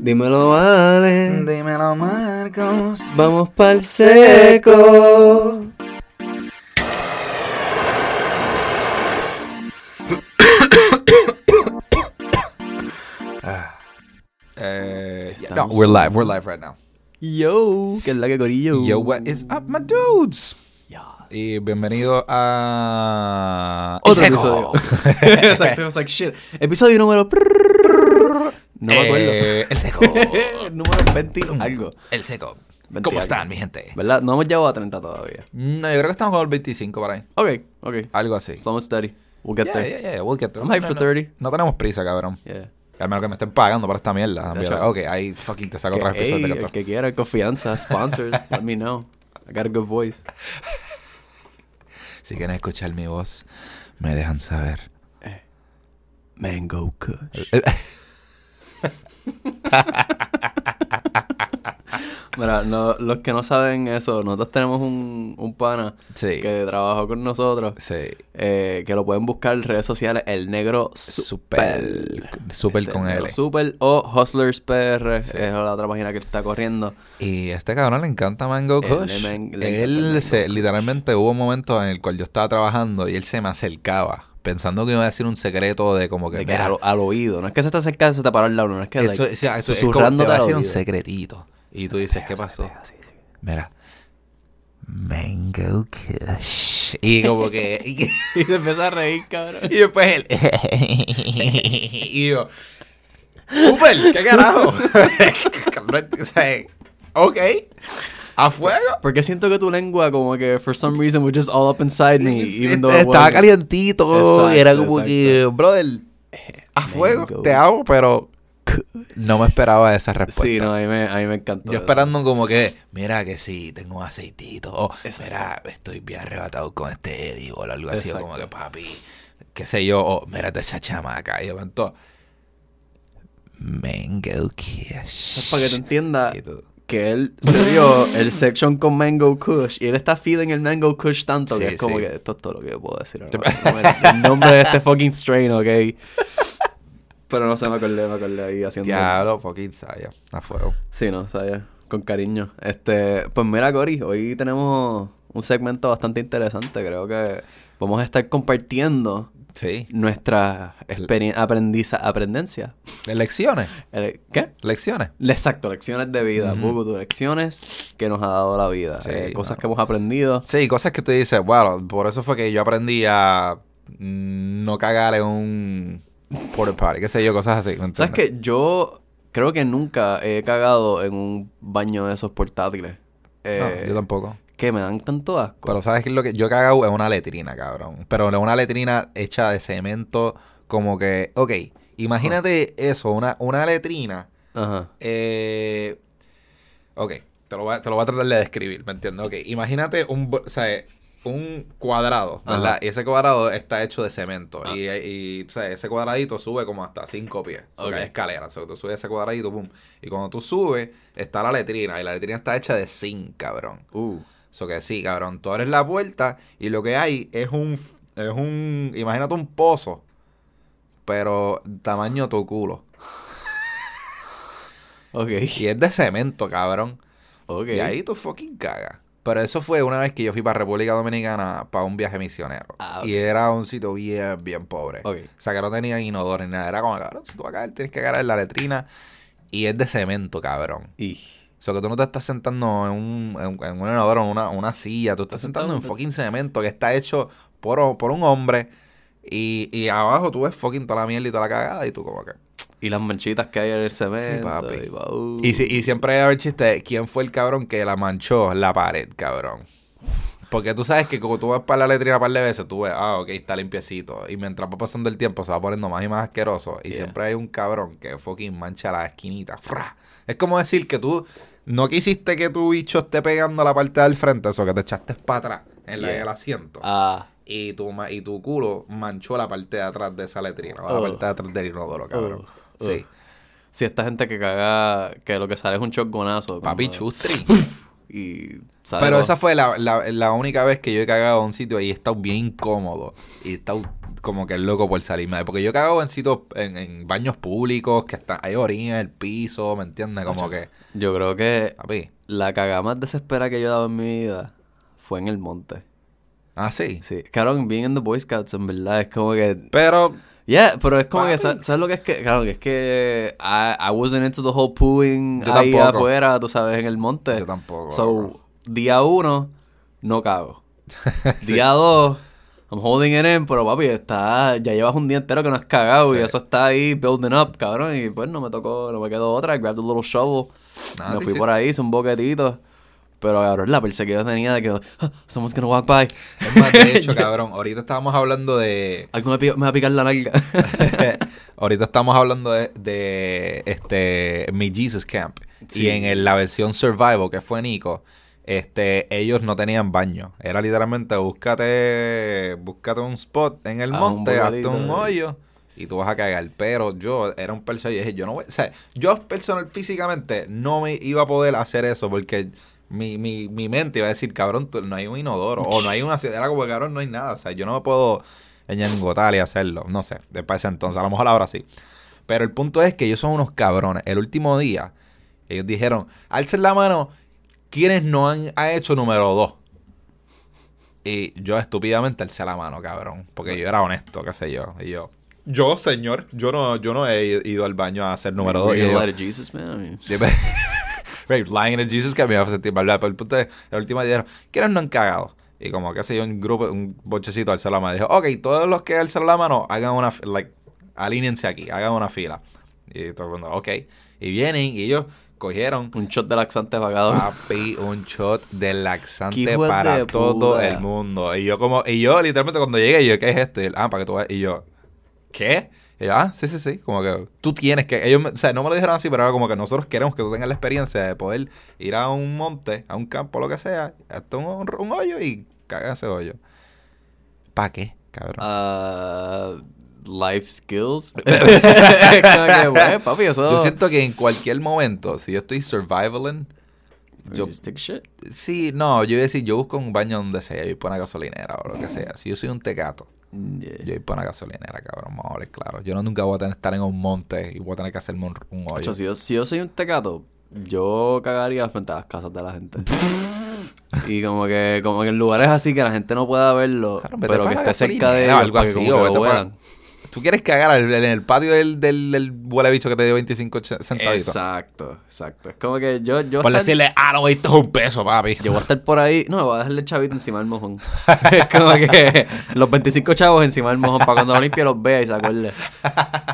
Dímelo, vale. Dímelo, Marcos. Vamos pa'l seco. Eh, yeah, no, we're live. We're live right now. Yo, que es la que corillo. Yo, what is up, my dudes? Y bienvenido a. Otro episodio. Exacto, I was like, shit. Episodio número. No me acuerdo. Eh, el seco. número 20 algo. El seco. 20 ¿Cómo algo. están, mi gente? ¿Verdad? No hemos llegado a 30 todavía. No, yo creo que estamos con el 25 por ahí. Ok, ok. Algo así. Slow and steady. We'll get Yeah, there. yeah, yeah, we'll get there. I'm hyped No, for no, 30. No tenemos prisa, cabrón. Yeah. A menos que me estén pagando por esta mierda. Right. Ok, ahí fucking te saco Que, episodios hey, de el que quiera confianza, sponsors, let me know. I got a good voice. Si quieren escuchar mi voz, me dejan saber. Mango Kush. Mira, no, los que no saben eso, nosotros tenemos un, un pana Sí. que trabajó con nosotros, Sí. eh, que lo pueden buscar en redes sociales, el negro super. Super. Este, con L. Super o Hustlers PR, es la otra página que está corriendo. Y a este cabrón le encanta Mango Él Kush. le le él se, literalmente hubo un momento en el cual yo estaba trabajando y él se me acercaba pensando que iba a decir un secreto de como que, De que mira, al, al oído, no es que se te acerca, se te paró al lado, no es que eso, like, o sea, eso es como te susurrándote va a al decir un secretito. Y tú dices, ¿qué pasó? Sí, sí. Mira. Mango Kush. Y como que... y- Y se empieza a reír, cabrón. Y después él. y yo. ¡Super! ¿Qué carajo? Ok. ¿A fuego? Porque siento que tu lengua, como que, for some reason, was just all up inside me. Even though Estaba calientito. Exacto, era como exacto. que, brother, a fuego, Mango. te amo, pero no me esperaba esa respuesta. Sí, no, a mí me, a mí me encantó. Yo esperando como que, mira que sí, tengo un aceitito. O, Exacto. mira, estoy bien arrebatado con este Eddie o algo así. O como que, papi, qué sé yo. O, mírate esa chamaca. Y me Mango es para que te entienda que él se dio el section con Mango Kush y él está feeling el Mango Kush tanto Sí, que es como sí. que esto es todo lo que yo puedo decir ahora. No El nombre de este fucking strain, ok. Pero no sé, me acordé, me acordé ahí haciendo. Diablo, fucking saya. A fuego. Sí, no, sabes, con cariño. Este, pues mira, Cory, hoy tenemos un segmento bastante interesante. Creo que vamos a estar compartiendo Sí. nuestra experiencia, aprendiza, aprendencia. Lecciones. ¿Qué? Lecciones. Exacto, lecciones de vida, lecciones que nos ha dado la vida, Sí, eh, cosas no. que hemos aprendido. Sí, cosas que tú dices, bueno, por eso fue que yo aprendí a no cagar en un porta party, qué sé yo, cosas así. ¿me ¿Sabes que Yo creo que nunca he cagado en un baño de esos portátiles. No, Eh, yo tampoco. Que me dan tanto asco. Pero ¿sabes qué es lo que yo he cagado en una letrina, cabrón? Pero una letrina hecha de cemento, como que, ok, imagínate eso, una, una letrina, Ajá. eh, ok, te lo, voy a, te lo voy a tratar de describir, ¿me entiendes? Ok, imagínate un, o sea, un cuadrado, ¿verdad? Ajá. Y ese cuadrado está hecho de cemento. Ah. Y, y o sea, ese cuadradito sube como hasta cinco pies. O sea, hay escaleras. O sea, tú subes ese cuadradito, pum. Y cuando tú subes, está la letrina. Y la letrina está hecha de zinc, cabrón. Uh. Eso que sí, cabrón. Tú abres la puerta y lo que hay es un. Es un. Imagínate un pozo. Pero tamaño tu culo. Ok. Y es de cemento, cabrón. Ok. Y ahí tú fucking cagas. Pero eso fue una vez que yo fui para República Dominicana para un viaje misionero. Ah, ok. Y era un sitio bien, bien pobre. Ok. O sea, que no tenía inodoro ni nada. Era como, cabrón, si tú vas a caer, tienes que cagar en la letrina. Y es de cemento, cabrón. Y. O sea, que tú no te estás sentando en un, en, en un inodoro, en una, una silla. Tú estás Estás sentando en fucking cemento que está hecho por, por un hombre. Y, y abajo tú ves fucking toda la mierda y toda la cagada. Y tú como que... Y las manchitas que hay en el cemento. papi. Y. Y, y siempre hay ver chiste, ¿quién fue el cabrón que la manchó la pared, cabrón? Porque tú sabes que cuando tú vas para la letrina un par de veces, tú ves, ah, ok, está limpiecito. Y mientras va pasando el tiempo, se va poniendo más y más asqueroso. Y Yeah. siempre hay un cabrón que fucking mancha la esquinita. ¡Fra! Es como decir que tú no quisiste que tu bicho esté pegando la parte del frente, eso que te echaste para atrás en la Yeah. del asiento. Ah. Y, tu, ma- y tu culo manchó la parte de atrás de esa letrina, o Oh. la parte de atrás del inodoro, cabrón. Oh. Sí. Si esta gente que caga, que lo que sale es un shotgunazo. Papi como- chustri. Y sale Pero todo. esa fue la, la, la única vez que yo he cagado a un sitio y he estado bien incómodo. Y he estado como que loco por salirme. Porque yo cago en sitios, en, en baños públicos, que está, hay orina en el piso, ¿me entiendes? Como que, Yo creo que papi. la cagada más desesperada que yo he dado en mi vida fue en el monte. Ah, sí. Sí. Cabrón, being in the Boy Scouts, en verdad, es como que... Pero, Yeah, pero es como que, Papi. ¿sabes, sabes lo que es que? Claro, que es que I, I wasn't into the whole pooing Yo ahí tampoco. afuera, tú sabes, en el monte. Yo tampoco, So, día uno, no cago. Día dos, I'm holding it in, pero papi, está, ya llevas un día entero que no has cagado y eso está ahí building up, cabrón. Y pues no me tocó, no me quedó otra. I grabbed a little shovel. Nada, me fui por ahí, hice un boquetito. Pero cabrón, la persecución tenía de que "Ah, someone's gonna walk by. es más, de hecho, cabrón, ahorita estábamos hablando de... Algo me, va a picar la nalga. ahorita estamos hablando de, de, este mi Jesus Camp. Sí. Y en el- la versión Survival, que fue Nico, este, ellos no tenían baño. Era literalmente búscate, búscate un spot en el Ah, monte, hazte un hoyo y tú vas a cagar. Pero yo era un personal y dije, yo no voy, o sea, yo personal físicamente no me iba a poder hacer eso porque mi, mi, mi mente iba a decir, cabrón, no hay un inodoro. o no hay una era como, cabrón, no hay nada. O sea, yo no me puedo engotar y hacerlo. No sé, después de ese entonces, a lo mejor ahora sí. Pero el punto es que ellos son unos cabrones. El último día, ellos dijeron, alcen la mano quienes no han ha hecho número dos Y yo estúpidamente alcé la mano, cabrón. Porque yo era honesto, qué sé yo. Y yo, yo, señor, yo no, yo no he ido al baño a hacer número 2. lying at Jesus que me iba a sentir mal. Pero el punto es, el último día dijeron, ¿quiénes no han cagado? Y como que yo, un grupo, un bochecito alzó la mano. Dijo, ok, todos los que alzan la mano, hagan una, like, alínense aquí, hagan una fila. Y todo el mundo, ok. Y vienen y ellos cogieron un shot de laxante pagado. Papi, un shot de laxante para de todo el mundo. Y yo como, y yo literalmente cuando llegué, yo, ¿qué es esto? Y él, ah, para que tú veas. Y yo, ¿qué? Y yo, ah, sí, sí, sí. Como que tú tienes que, ellos, me- o sea, no me lo dijeron así, pero era como que nosotros queremos que tú tengas la experiencia de poder ir a un monte, a un campo, lo que sea, hasta un, un hoyo y cagar ese hoyo. ¿Para qué, cabrón? Ah, life skills. Como que, güey, papi, eso. yo siento que en cualquier momento, si yo estoy survivaling, yo Just take shit. Sí, no, yo iba a decir, yo busco un baño donde sea, yo voy por una gasolinera o lo que sea. Si yo soy un tecato, Yeah. yo voy por una gasolinera, cabrón, vamos a hablar claro. Yo no nunca voy a tener que estar en un monte y voy a tener que hacerme un, un hoyo. Ocho, si, yo, si yo soy un tecato, yo cagaría frente a las casas de la gente. y como que, como que en lugares así que la gente no pueda verlo, Claro, pero para que esté cerca de ellos algo para que así, como o que lo para-. ¿Tú quieres cagar en el patio del, del, del huele bicho que te dio 25 ch- centavitos? Exacto, exacto. Es como que yo, yo, Por estar- decirle, ah, no, esto es un peso, papi. yo voy a estar por ahí. No, voy a dejarle el chavito encima del mojón. es como que los 25 chavos encima del mojón para cuando lo limpie los vea y se acuerde.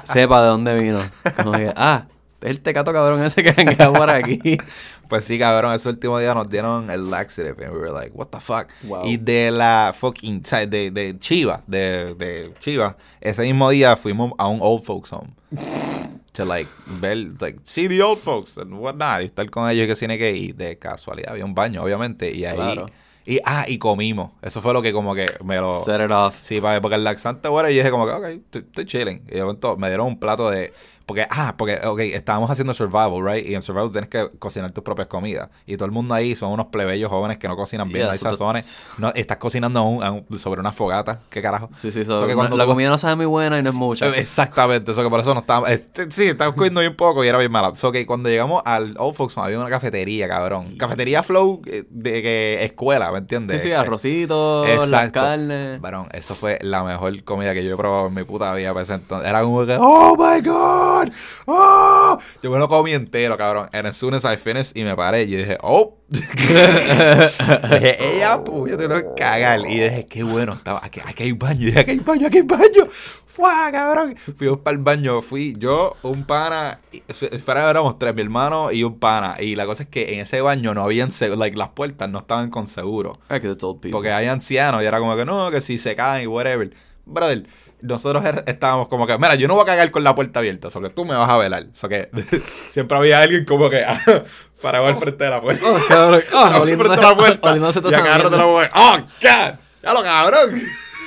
Sepa de dónde vino. Como que, ah, es el tecato cabrón ese que venga por aquí. Pues sí, cabrón, ese último día nos dieron el laxative and we were like, what the fuck. Wow. Y de la fucking, de, de Chiva, de, de Chiva, ese mismo día fuimos a un old folks home. to like ver, like, see the old folks and whatnot, y estar con ellos que tiene que ir. De casualidad, había un baño, obviamente, y ahí, Claro. y, ah, y comimos. Eso fue lo que como que me lo... Set it off. Sí, porque el laxante, bueno, y dije como que, ok, estoy- estoy chilling. Y de momento me dieron un plato de... Porque, ah, porque, ok, estábamos haciendo survival, right? Y en survival tienes que cocinar tus propias comidas. Y todo el mundo ahí son unos plebeyos jóvenes que no cocinan bien, Yeah, no hay sazones. No, estás cocinando un- un- sobre una fogata. ¿Qué carajo? Sí, sí, Eso so, que cuando la tú- comida no sabe muy buena y no es mucha. Exactamente, eso que por eso no estábamos. sí, estábamos comiendo bien poco y era bien mala. So que cuando llegamos al Old Folks había una cafetería, cabrón. Cafetería flow eh, de que escuela, ¿me entiendes? Sí, sí, Eh, arrocitos, las Exacto. carnes. Varón, eso fue la mejor comida que yo he probado en mi puta vida. Pues, entonces, era como que, oh my god, oh. Yo me lo comí entero, cabrón. And as soon as I finished y me paré, yo dije, oh. dije, ella, pu, yo tengo que cagar. Y dije, qué bueno, estaba, aquí, aquí hay baño, y dije, aquí hay baño, aquí hay baño. Fua, cabrón. Fuimos para el baño, fui yo, un pana, y- fuera éramos tres, mi hermano y un pana. Y la cosa es que en ese baño no habían, like, las puertas no estaban con seguro. Porque hay ancianos y era como que no, que si se caen y whatever. Brother, nosotros er- estábamos como que, mira, yo no voy a cagar con la puerta abierta, so que tú me vas a velar. So que siempre había alguien como que parado al frente de la puerta. Oh, cabrón. Ah, Al oliendo- frente de la puerta. y la mujer, ¡oh, God! ¡Ya lo cabrón!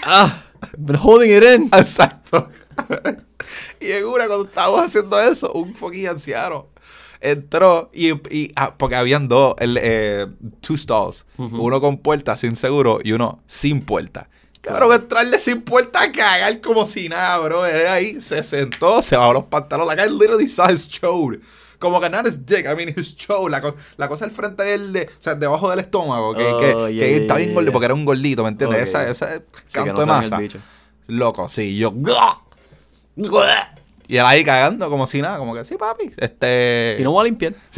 Ah, been holding it in. Exacto. y en una, cuando estábamos haciendo eso, un fucking anciano entró y, y- ah, porque habían dos, el, eh, two stalls, uno con puerta sin seguro y uno sin puerta. Cabrón, entrarle sin puerta a cagar como si nada, bro. Ahí se sentó, se bajó los pantalones. La guy literally saw his chode. Como que not his dick, I mean his chode. La, co- la cosa al frente de él, de, o sea, debajo del estómago, que, que, Oh, que yeah, está bien yeah, gordito, porque era un gordito, ¿me entiendes? Ok. Esa, ese Sí, que canto no de masa. Loco, sí, yo. Y él ahí cagando como si nada, como que sí, papi. Este. Y no voy a limpiar.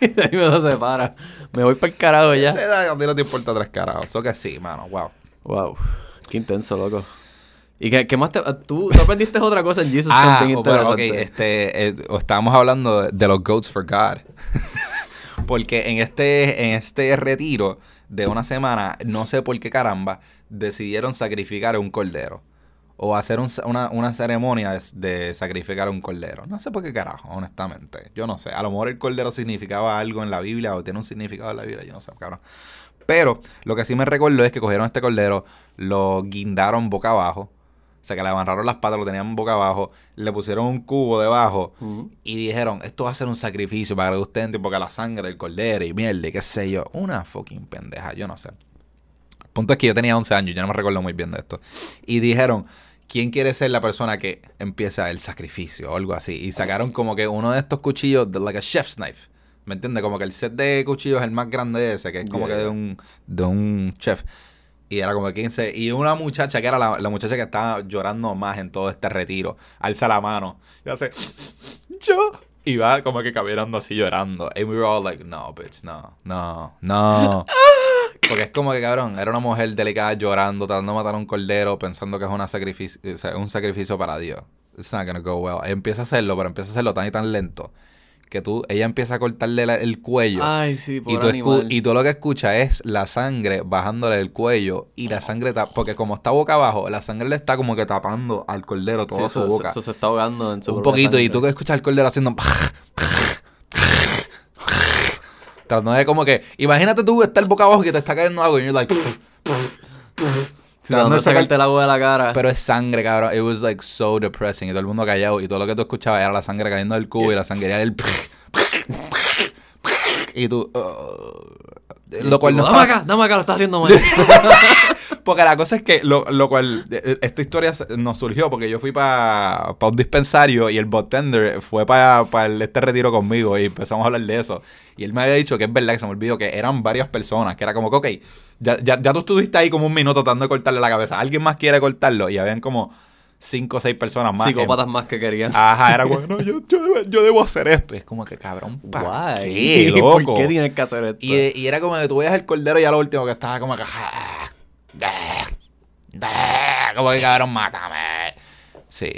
De ahí me lo separa. Me voy para el carajo ya. Esa edad a ti no te importa tres carajos. Eso que sí, mano, wow. Wow. Qué intenso, loco. ¿Y qué, qué más te... Tú, tú aprendiste otra cosa en Jesus Ah, bien oh, pero, ok, interesante. este, eh, estábamos hablando de, de los Goats for God. Porque en este, en este retiro de una semana, no sé por qué caramba, decidieron sacrificar un cordero. O hacer un- una, una ceremonia de, de sacrificar un cordero. No sé por qué carajo, honestamente. Yo no sé. A lo mejor el cordero significaba algo en la Biblia o tiene un significado en la Biblia. Yo no sé, cabrón. Pero lo que sí me recuerdo es que cogieron este cordero, lo guindaron boca abajo. O sea, que le amarraron las patas, lo tenían boca abajo, le pusieron un cubo debajo y dijeron, esto va a ser un sacrificio para que ustedes entiendan, porque la sangre del cordero y mierda y qué sé yo. Una fucking pendeja, yo no sé. El punto es que yo tenía 11 años, yo no me recuerdo muy bien de esto. Y dijeron, ¿quién quiere ser la persona que empieza el sacrificio o algo así? Y sacaron como que uno de estos cuchillos, de, like a chef's knife. ¿Me entiendes? Como que el set de cuchillos es el más grande de ese, que es como Yeah. que de un, de un chef. Y era como 15. Y una muchacha, que era la, la muchacha que estaba llorando más en todo este retiro, alza la mano y hace, yo. Y va como que caminando así llorando. And we were all like, no, bitch, no, no, no. Porque es como que, cabrón, era una mujer delicada llorando, tratando de matar a un cordero, pensando que es una sacrificio, un sacrificio para Dios. It's not gonna go well. Empieza a hacerlo, pero empieza a hacerlo tan y tan lento que tú, ella empieza a cortarle la- el cuello. Ay, sí, Y por tú, y tú lo que escuchas es la sangre bajándole el cuello y la sangre, porque como está boca abajo, la sangre le está como que tapando al cordero Sí, toda su eso, boca. eso se está ahogando en su un poquito, y tú que escuchas al cordero haciendo... Tratando de como que... Imagínate tú estar boca abajo y que te está cayendo algo y you're like... Tratando de de sacar- sacarte el agua de la cara. Pero es sangre, cabrón. It was like so depressing. Y todo el mundo callado. Y todo lo que tú escuchabas era la sangre cayendo del cubo y la sangre era el... Y tú... uh, lo cual no dame acá, dame acá, lo estás haciendo mal. Porque la cosa es que lo, lo cual, eh, esta historia nos surgió porque yo fui para un dispensario y el bartender fue para este retiro conmigo y empezamos a hablar de eso. Y él me había dicho que es verdad que se me olvidó que eran varias personas, que era como que, ok, ya, ya, ya tú estuviste ahí como un minuto tratando de cortarle la cabeza. ¿Alguien más quiere cortarlo? Y habían como cinco o seis personas más. Psicópatas más que querían. Ajá, era como, no, yo, yo, debo, yo debo hacer esto. Y es como que, cabrón, ¿para Guay. qué, loco? ¿Por qué tienes que hacer esto? Y, y era como que tú veías el cordero y a lo último que estaba como que. Como que cabrón, mátame. Sí.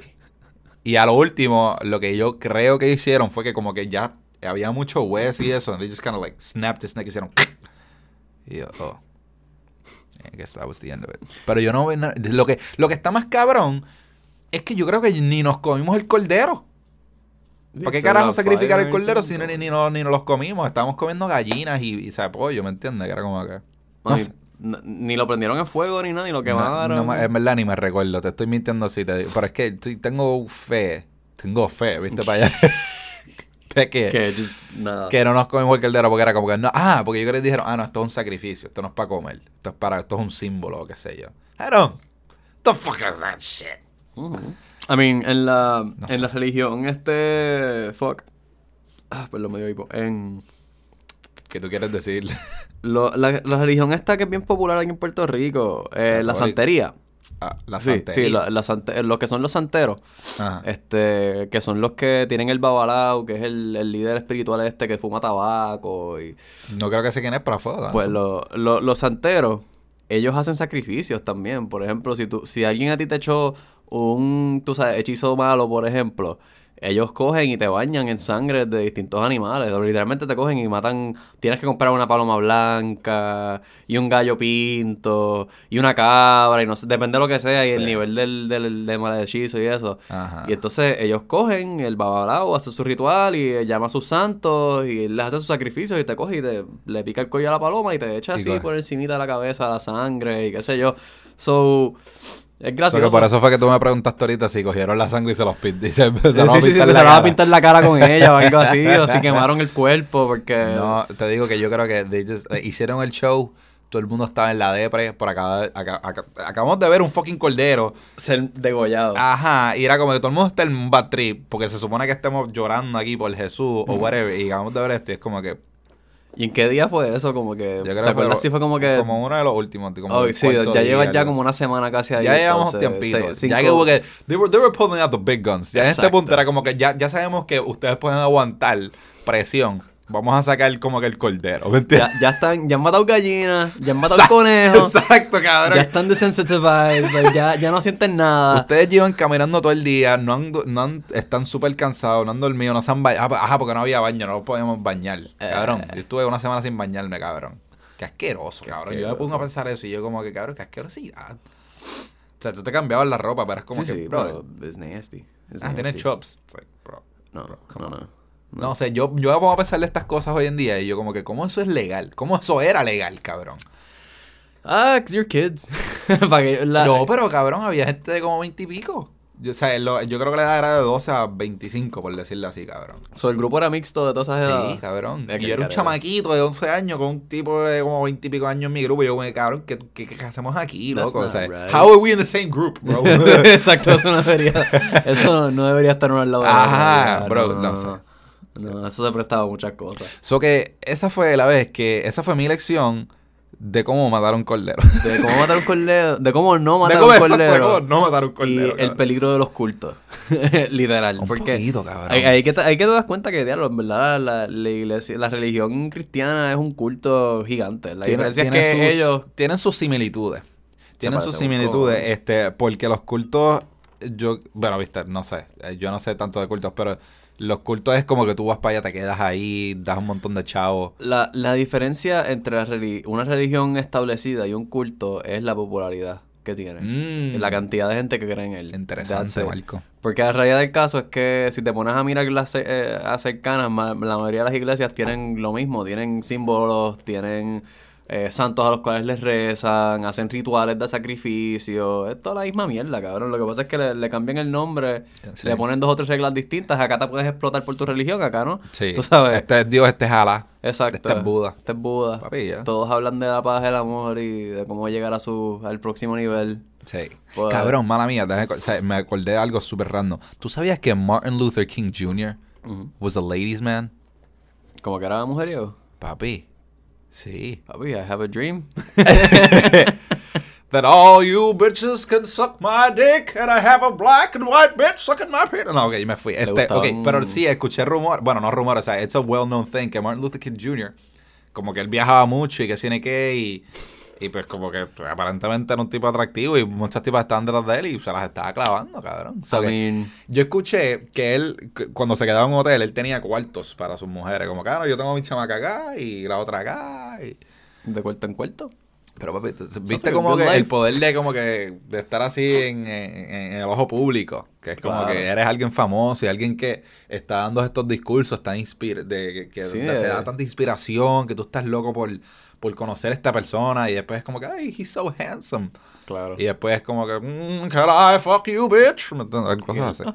Y a lo último, lo que yo creo que hicieron fue que como que ya había mucho hueso y eso. And they just kind of like snapped his neck y hicieron. Y yo, oh. I guess that was the end of it. Pero yo no veo nada- Lo que, lo que está más cabrón es que yo creo que ni nos comimos el cordero. ¿Para qué carajo sacrificar el cordero si ni, ni, no- ni nos los comimos? Estábamos comiendo gallinas y, y sabe, pollo, ¿me entiendes? Que era como que... No Ay, sé. n- ni lo prendieron en fuego ni nada, ni lo No, quemaron. no en verdad ni me recuerdo, te estoy mintiendo así, te digo. Pero es que tengo fe, tengo fe, ¿viste? Para allá. de que, que just, nada. que no nos comimos el caldero porque era como que no. Ah, porque yo creo que dijeron, ah, no, esto es un sacrificio, esto no es para comer, esto es para, esto es un símbolo o qué sé yo. I don't. The fuck is that shit? Ujú. I mean, en la, No en la religión, este. Fuck. Ah, perdón, me dio hipo. En. ¿Qué tú quieres decir? Lo, la, la religión esta que es bien popular aquí en Puerto Rico, eh, la santería. Ah, la sí, santería. sí, la- la sante- los que son los santeros, Ajá. este, que son los que tienen el babalao, que es el, el líder espiritual este que fuma tabaco y No creo que sé quién es, pero fue. pues lo- lo- los santeros, ellos hacen sacrificios también. Por ejemplo, si tú, si alguien a ti te echó un, tú sabes, hechizo malo, por ejemplo, ellos cogen y te bañan en sangre de distintos animales. Literalmente te cogen y matan. Tienes que comprar una paloma blanca y un gallo pinto y una cabra y no sé, depende de lo que sea y el nivel del, del, del mal hechizo y eso. Ajá. Y entonces ellos cogen el babalao, hace su ritual y llama a sus santos y les hace sus sacrificios y te coge y te le pica el cuello a la paloma y te echa Y así coge. por encimita de la cabeza la sangre y qué sé yo. So, es O sea, gracioso. por eso fue que tú me preguntaste ahorita si cogieron la sangre y se los pint- y se Sí, sí, sí, la empezaron a pintar la cara con ella o algo así, o si quemaron el cuerpo porque... No, te digo que yo creo que just- eh, hicieron el show todo el mundo estaba en la depre, por acá, acá- acá- acabamos de ver un fucking cordero. Ser degollado. Ajá, y era como que todo el mundo está en un bad trip, porque se supone que estemos llorando aquí por Jesús o whatever, y acabamos de ver esto y es como que, ¿Y en qué día fue eso? Como que. yo ¿Te creo que acuerdas si fue como que. como uno de los últimos, como Oh, sí, ya llevas ya como una semana casi ahí. Ya llevamos entonces, tiempito. seis- ya cinco- que como que they were, they were pulling out the big guns. Ya en este punto era como que ya, ya sabemos que ustedes pueden aguantar presión. Vamos a sacar como que el cordero. ¿Me entiendes? Ya, ya están, ya han matado gallinas, ya han matado Exacto, conejos, Exacto, cabrón. ya están desensitized, ya, ya no sienten nada. Ustedes llevan caminando todo el día, no han, no han- están súper cansados, no han dormido, no se han bañado. Ajá, porque no había baño, no podíamos bañar. Eh. Cabrón, yo estuve una semana sin bañarme, cabrón. Qué asqueroso, cabrón. Yo me pongo a pensar eso y yo como que, cabrón, qué asquerosidad. O sea, tú te cambiabas la ropa, pero es como sí, que, sí, pero es nasty. ah, nasty. chops. Like, bro. No, bro, come no, on. No. Sé, yo, yo me pongo a pensar de estas cosas hoy en día y yo como que, ¿cómo eso es legal? ¿Cómo eso era legal, cabrón? Ah, 'cause you're kids. Que la- No, pero cabrón, había gente de como 20 y pico. Yo, o sea, lo- yo creo que la edad era de 12 a 25, por decirlo así, cabrón. So, el grupo era mixto de todas esas edades. Sí, cabrón. Es Y yo era un chamaquito de 11 años con un tipo de como 20 y pico años en mi grupo. Y yo como, que, cabrón, ¿qué, qué, qué hacemos aquí, That's loco? O sea, right. how are we in the same group, bro? Exacto, eso no debería, eso no, no debería estar uno al lado de Ajá, ya, bro, no, no no, sé. No, eso se prestaba a muchas cosas. so que esa fue la vez que, esa fue mi lección de cómo matar a un cordero. De cómo matar un cordero, de cómo no matar cómo, un exacto, de cordero. cómo no matar a un y cordero. el cabrón. peligro de los cultos. Literal. Un porque poquito, cabrón. Hay, hay que, hay que te das cuenta que, diablo, en verdad, la, la iglesia, la religión cristiana es un culto gigante. La Tiene- diferencia es que sus- ellos... tienen sus similitudes. Tienen sus similitudes, este, porque los cultos, yo, bueno, viste, no sé, eh, yo no sé tanto de cultos, pero los cultos es como que tú vas para allá, te quedas ahí, das un montón de chavos. La, la diferencia entre la una religión establecida y un culto es la popularidad que tiene. Mm. La cantidad de gente que cree en él. Interesante. Marco. Porque la realidad del caso es que si te pones a mirar las eh, a cercanas, ma- la mayoría de las iglesias tienen lo mismo, tienen símbolos, tienen eh, santos a los cuales les rezan, hacen rituales de sacrificio, es toda la misma mierda, cabrón. Lo que pasa es que le, le cambian el nombre, Sí. le ponen dos o tres reglas distintas, acá te puedes explotar por tu religión, acá no. Sí. Tú sabes. Este es Dios, este es Alá. Exacto. Este es Buda. Este es Buda. Papi, ya. Todos hablan de la paz, el amor y de cómo llegar a su al próximo nivel. Sí. Pues- Cabrón, mala mía, o sea, me acordé de algo súper random. ¿Tú sabías que Martin Luther King Jr. was a ladies man? Como que era mujeriego. Papi. Sí. Papi, I have a dream. That all you bitches can suck my dick and I have a black and white bitch sucking my penis. No, ok, me fui. Este, ok, pero sí, escuché rumor. Bueno, no rumor, o sea, it's a well-known thing que Martin Luther King Jr. como que él viajaba mucho y que tiene que y, y pues como que pues, aparentemente era un tipo atractivo y muchas tipas estaban detrás de él y se las estaba clavando, cabrón. O sea, I que mean, yo escuché que él, cu- cuando se quedaba en un hotel, él tenía cuartos para sus mujeres. Como, claro, yo tengo mi chamaca acá y la otra acá. Y... de cuarto en cuarto. Pero papi, viste como que el poder de como que de estar así en, en- en el ojo público, que es como Claro. que eres alguien famoso y alguien que está dando estos discursos tan inspir de que, que Sí, te, da tanta inspiración, que tú estás loco por, por conocer a esta persona y después es como que, ay, he's so handsome. Claro. Y después es como que, mm, can I fuck you, bitch? Cosas así.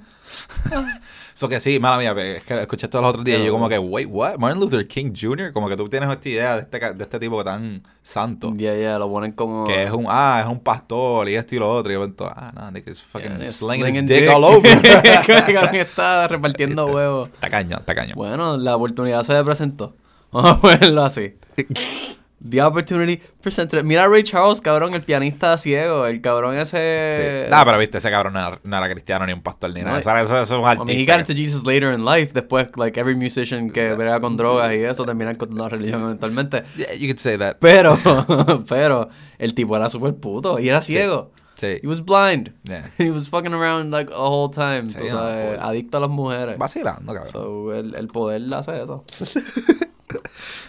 Eso que sí, mala mía, es que escuché esto los otros días y yo como que, wait, what? Martin Luther King Jr., como que tú tienes esta idea de este, de este tipo tan santo. Ya, ya, lo ponen como... Que es un, ah, es un pastor y esto y lo otro. Y yo ah, no, nigga, it's fucking Yeah, slinging his dick, dick. all over. Que está repartiendo huevos. está cañón, está cañón. Bueno, la oportunidad se le presentó. Vamos a ponerlo así. The opportunity presented. Mira a Ray Charles, cabrón, el pianista ciego. El cabrón ese... Sí. Nah, pero viste, ese cabrón no era, no cristiano ni un pastor ni No, nada. Eso, era- eso, eso es un I mean, he got artista. into Jesus later in life. Después, like, every musician que brega con drogas y eso termina con la religión eventualmente. Yeah, you could say that. Pero, pero, el tipo era súper puto y era ciego. Sí. He was blind. Yeah. He was fucking around, like, a whole time. Sí, tú no, sabes, full. adicto a las mujeres. Vacilando, cabrón. So, el, el poder hace eso.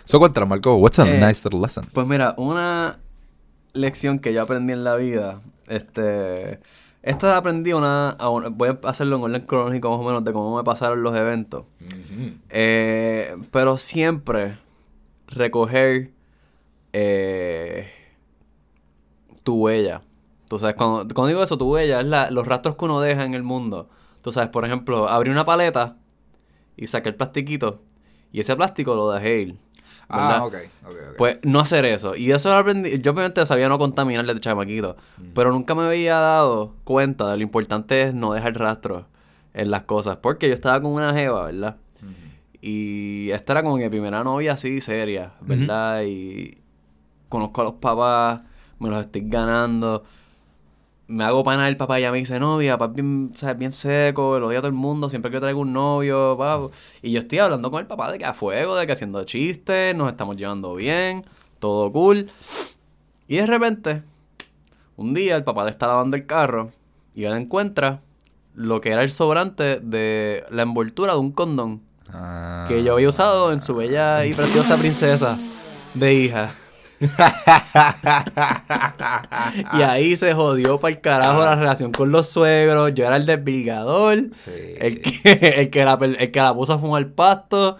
So, cuéntanos, Marco, what's a Eh, nice little lesson? Pues mira, una lección que yo aprendí en la vida, este, esta aprendí una, voy a hacerlo en orden cronológico más o menos de cómo me pasaron los eventos. Eh, pero siempre recoger eh, tu huella. Tú sabes, cuando, cuando digo eso, tu huella es la, los rastros que uno deja en el mundo. Tú sabes, por ejemplo, abrí una paleta y saqué el plastiquito y ese plástico lo dejé ir. Ah, ¿verdad? ok, ok, ok. Pues no hacer eso. Y eso lo aprendí. Yo obviamente sabía no contaminarle de chamaquito. Pero nunca me había dado cuenta de lo importante es no dejar rastro en las cosas. Porque yo estaba con una jeva, ¿verdad? Y esta era como mi primera novia así, seria, ¿verdad? Y conozco a los papás, me los estoy ganando. Me hago pana del papá y ella me dice, novia, papá es bien, bien seco, lo odia a todo el mundo, siempre que traigo un novio. Y yo estoy hablando con el papá de que a fuego, de que haciendo chistes, nos estamos llevando bien, todo cool. Y de repente, un día el papá le está lavando el carro y él encuentra lo que era el sobrante de la envoltura de un condón que yo había usado en su bella y preciosa princesa de hija. y ahí se jodió para el carajo la relación con los suegros. Yo era el desvilgador, Sí. el que, el, que la, el que la puso a fumar pasto.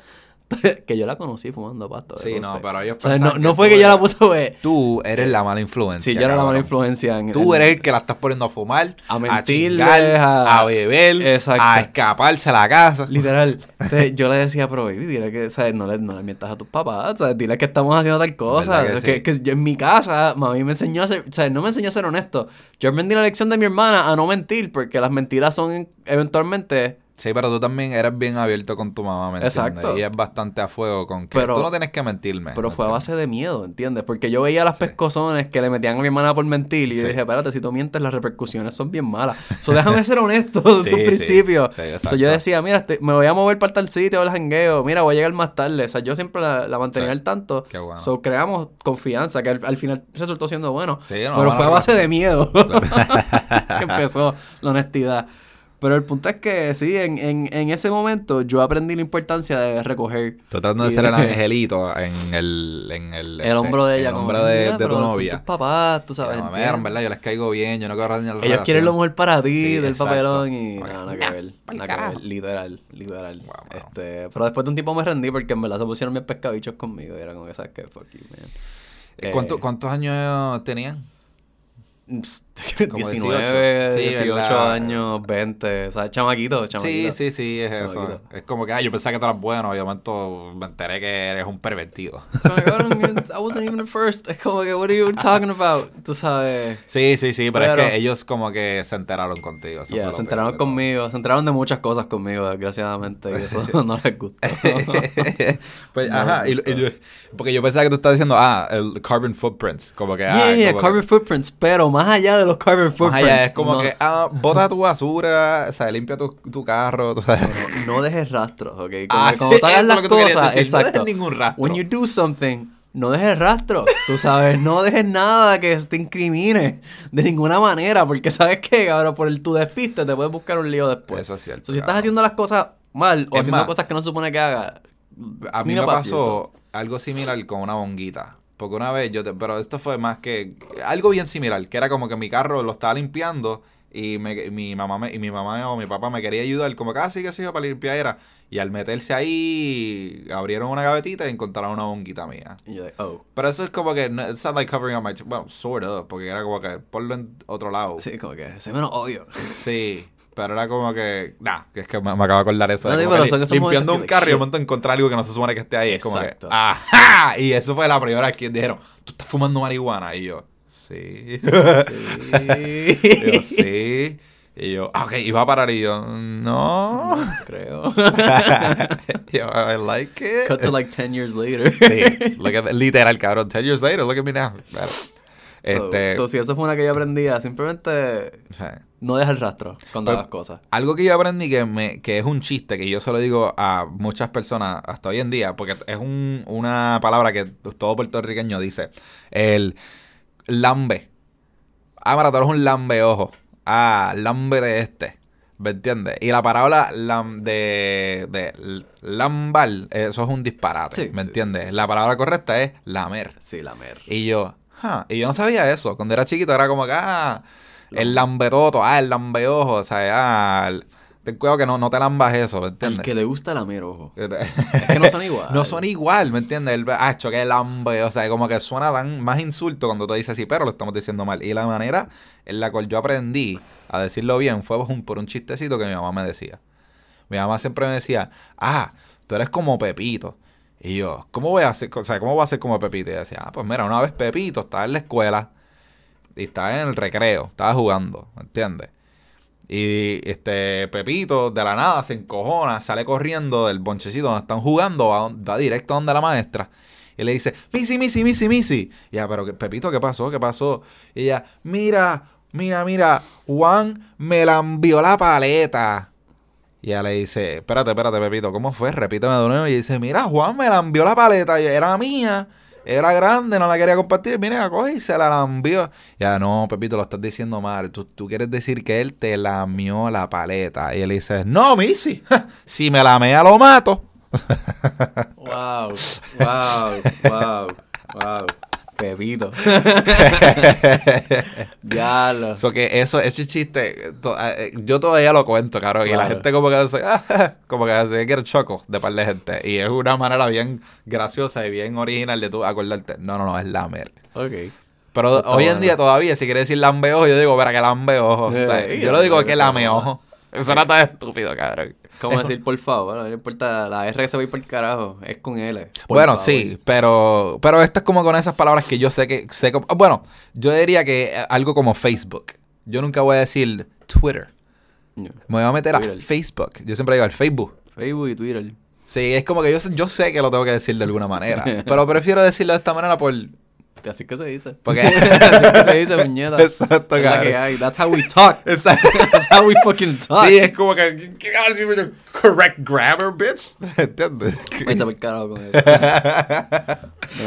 que yo la conocí fumando pasto. Sí, no, conste. pero ellos O sea, no, fue que yo la puse, güey. Tú eres la mala influencia. Sí, yo era la mala influencia. En, Tú en- eres el que la estás poniendo a fumar, A a, chingar, a- a, beber, Exacto. a escaparse a la casa. Literal. Entonces, yo le decía, pero baby, dile que, ¿sabes? No le, no le mientas a tus papás, ¿sabes? Dile que estamos haciendo tal cosa. ¿Verdad Que, que sí? que yo en mi casa, mami me enseñó a ser, ¿sabes? No me enseñó a ser honesto. Yo aprendí la lección de mi hermana a no mentir, porque las mentiras son eventualmente. Sí, pero tú también eres bien abierto con tu mamá, ¿me entiendes? Exacto. Y es bastante a fuego con que Pero- tú no tienes que mentirme. Pero ¿me fue a base de miedo, ¿entiendes? Porque yo veía las pescozones que le metían a mi hermana por mentir y Sí. dije, espérate, si tú mientes, las repercusiones son bien malas. So, déjame ser honesto desde Sí, un sí. principio. Sí, So, yo decía, mira, estoy- me voy a mover para tal sitio, al jangueo. Mira, voy a llegar más tarde. O sea, yo siempre la, la mantenía Sí. al tanto. Qué bueno. So, creamos confianza, que al, al final resultó siendo bueno. Sí, no, pero fue a base de miedo que empezó la honestidad. Pero el punto es que sí, en, en, en ese momento yo aprendí la importancia de recoger. Tú tratando de ser el de- angelito en el... En el, El este, hombro de ella, El hombro de, "Mira, de pero tu novia. tus papás, tú sabes. ¿entiendes? "Mira, en verdad, yo les caigo bien, yo no quiero dañar la Ellos quieren lo relación". mejor para ti, Sí, del exacto. papelón y Ok. nada, nada que ver. Nada que ver, literal, literal. Wow, wow. Este, pero después de un tiempo me rendí porque en verdad se pusieron bien pescabichos conmigo y era como que, ¿sabes qué? Fuck you, man. ¿cuánto- Eh, ¿Cuántos años tenían? Como 19, 18. Sí, 18 ¿verdad? años, 20, o sea, chamaquito, chamaquito. Sí, sí, sí, es eso. Es como que, ah, yo pensaba que tú eras bueno y de momento me enteré que eres un pervertido. I wasn't even the first. Es como que, what are you talking about? Tú sabes. Sí, sí, sí, pero, Pero- es que ellos como que se enteraron contigo. eso Yeah, fue se enteraron de todo. conmigo, se enteraron de muchas cosas conmigo, desgraciadamente, y eso no les gustó. pues, No ajá, y, y yo- porque yo pensaba que tú estabas diciendo, ah, el carbon footprints, como que, ah, Yeah, yeah, carbon que- footprints, pero más allá de los carbon footprints. allá, es como no, que, ah, bota tu basura, o sea, limpia tu, tu carro, tú sabes. no dejes rastros, ¿ok? Como Ah, que cuando eso hagas es las cosas, decir, no exacto. dejes ningún rastro. When you do something, no dejes rastro, tú sabes, no dejes nada que te incrimine de ninguna manera, porque sabes que, cabrón, por el tu despiste te puedes buscar un lío después. Eso es cierto, So, si estás haciendo las cosas mal o Es haciendo más, cosas que no se supone que haga, A mí me pasó algo similar con una bonguita. Porque una vez yo te, pero esto fue más que algo bien similar, que era como que mi carro lo estaba limpiando y me- mi mamá me, y mi mamá o mi papá me quería ayudar, como que ah, sí que sí, para limpiar era. Y al meterse ahí, abrieron una gavetita y encontraron una bonguita mía. Y yo oh. Pero eso es como que, no- it's not like covering up my, well, sort of, porque era como que ponlo en otro lado. Sí, como que se menos obvio. Sí, pero era como que, nah, que es que me, me acabo de acordar eso. No, de como que limpiando un carro y de momento encontrar algo que no se supone que esté ahí. Es como que. ¡ajá! Y eso fue la primera vez que dijeron, tú estás fumando marihuana. Y yo, sí. Sí. y yo, sí. Y yo, ah, ok, va a parar. Y yo, no. Creo. Y yo, I like it. Cut to like 10 years later. Sí, look at- literal, cabrón. 10 years later, look at me now. Este, so, si eso fue una que yo aprendía, simplemente no dejes rastro cuando Pues- hagas cosas. Algo que yo aprendí que, me, que es un chiste, que yo se lo digo a muchas personas hasta hoy en día, porque es un- una palabra que todo puertorriqueño dice. El lambe. Ah, mira, tú eres un lambe ojo. Ah, lambe de este. ¿Me entiendes? Y la palabra lam- de, de lambar, eso es un disparate. Sí, ¿Me sí, entiendes? La palabra correcta es lamer. Sí, la mer. Y yo, "Huh", y yo no sabía eso. Cuando era chiquito era como que, ah, el lambetoto, ah, el lambeojo, o sea, ah, el- ten cuidado que no, no te lambas eso, ¿me Al entiendes? que le gusta la mer, ojo. Es que no son igual. No son igual, ¿me entiendes? El ah, que lambe, o sea, como que suena tan más insulto cuando tú dices así, pero lo estamos diciendo mal. Y la manera en la cual yo aprendí a decirlo bien fue por un chistecito que mi mamá me decía. Mi mamá siempre me decía, ah, tú eres como Pepito. Y yo, ¿cómo voy a hacer? O sea, ¿cómo voy a hacer como Pepito? Y decía, ah, pues mira, una vez Pepito estaba en la escuela y estaba en el recreo, estaba jugando, ¿entiendes? Y este Pepito de la nada se encojona, sale corriendo del bonchecito donde están jugando, va, va directo donde la maestra. Y le dice, Missy, Missy, Missy, Missy. Y ya, pero Pepito, ¿qué pasó? ¿Qué pasó? Y ella, mira, mira, mira, Juan me la envió la paleta. Y ella le dice, espérate, espérate, Pepito, ¿cómo fue? Repíteme de nuevo. Y dice, mira, Juan me la envió la paleta, era mía, era grande, no la quería compartir. Mira, la coge y se la lambió. Ya, no, Pepito, lo estás diciendo mal. Tú, tú quieres decir que él te lamió la paleta. Y él dice, no, Missy, si me la mea lo mato. Wow, wow, wow, wow. Pepito. ya lo. So que eso, ese chiste, to- eh, yo todavía lo cuento, cabrón. Y la Claro. gente como que hace, "Ah", como que se quiere choco de par de gente. Y es una manera bien graciosa y bien original de tú acordarte. No, no, no, es lamer. Ok. Pero está hoy en bueno. día todavía, si quiere decir lambeojo, yo digo, para que lambeojo. O sea, Eh, yo lo digo que es lameojo. Eso no tan estúpido, cabrón. ¿Cómo decir por favor? Bueno, no importa, la R se va a ir por el carajo. Es con L. Bueno, favor. sí, pero pero esto es como con esas palabras que yo sé que sé cómo- bueno, yo diría que eh, algo como Facebook. Yo nunca voy a decir Twitter. No. Me voy a meter a. Facebook. Yo siempre digo al Facebook. Facebook y Twitter. Sí, es como que yo, yo sé que lo tengo que decir de alguna manera. pero prefiero decirlo de esta manera por. Así que se dice. Porque. Así que se dice, puñeta. Exacto, Es la que cabrón. hay. That's how we talk. Exacto. That's how we fucking talk. Sí, es como que. ¿Qué de decir? Correct grammar, bitch. ¿Entiendes? Váyanse por el carajo con eso.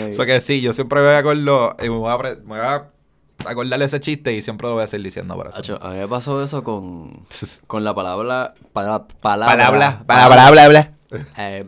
Eso que sí, yo siempre voy a acordarlo y me voy a, me voy a acordarle ese chiste y siempre lo voy a seguir diciendo por eso. A mí me pasó eso con, con la palabra. Para, palabra. Palabra, palabra, bla. Eh,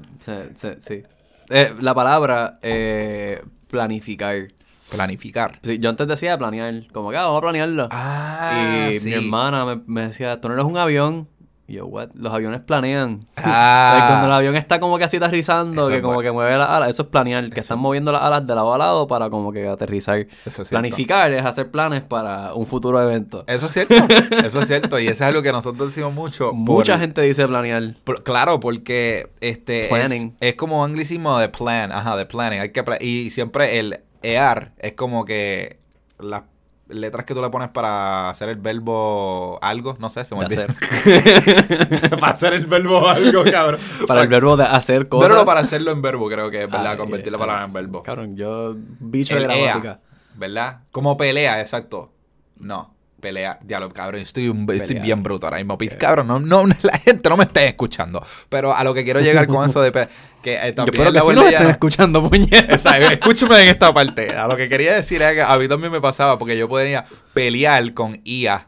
sí. Eh, la palabra eh, planificar. Planificar. Sí, yo antes decía planear, como que ah, vamos a planearlo. Ah, y sí. mi hermana me, me decía, tú no eres un avión. Y yo, what? Los aviones planean. Ah. Cuando el avión está como que así aterrizando, Eso que como bueno. que mueve las alas, eso es planear, que están moviendo las alas de lado a lado para como que aterrizar. Eso es cierto. Planificar es hacer planes para un futuro evento. Eso es cierto. Eso es cierto. Y eso es algo que nosotros decimos mucho. por- Mucha gente dice planear. por- claro, porque este es, Planning. es como anglicismo de plan. Ajá, de planning. Hay que y siempre el ear es como que las letras que tú le pones para hacer el verbo algo. No sé, se me olvidó. para hacer el verbo algo, cabrón. Para el verbo de hacer cosas. Pero no para hacerlo en verbo, creo que es verdad, Ay, convertir la ay, palabra en sí. verbo. Cabrón, yo bicho de gramática. ea, ¿verdad? Como pelea, exacto. No, pelea. Diablo, cabrón, estoy, un- estoy bien bruto ahora mismo. Pis- Cabrón, no, no, la gente no me esté escuchando. Pero a lo que quiero llegar con eso de pelea, que eh, Yo también espero la que sí nos estén escuchando, puñetas. Exacto, escúchame en esta parte. A lo que quería decir es que a mí también me pasaba porque yo podía pelear con IA.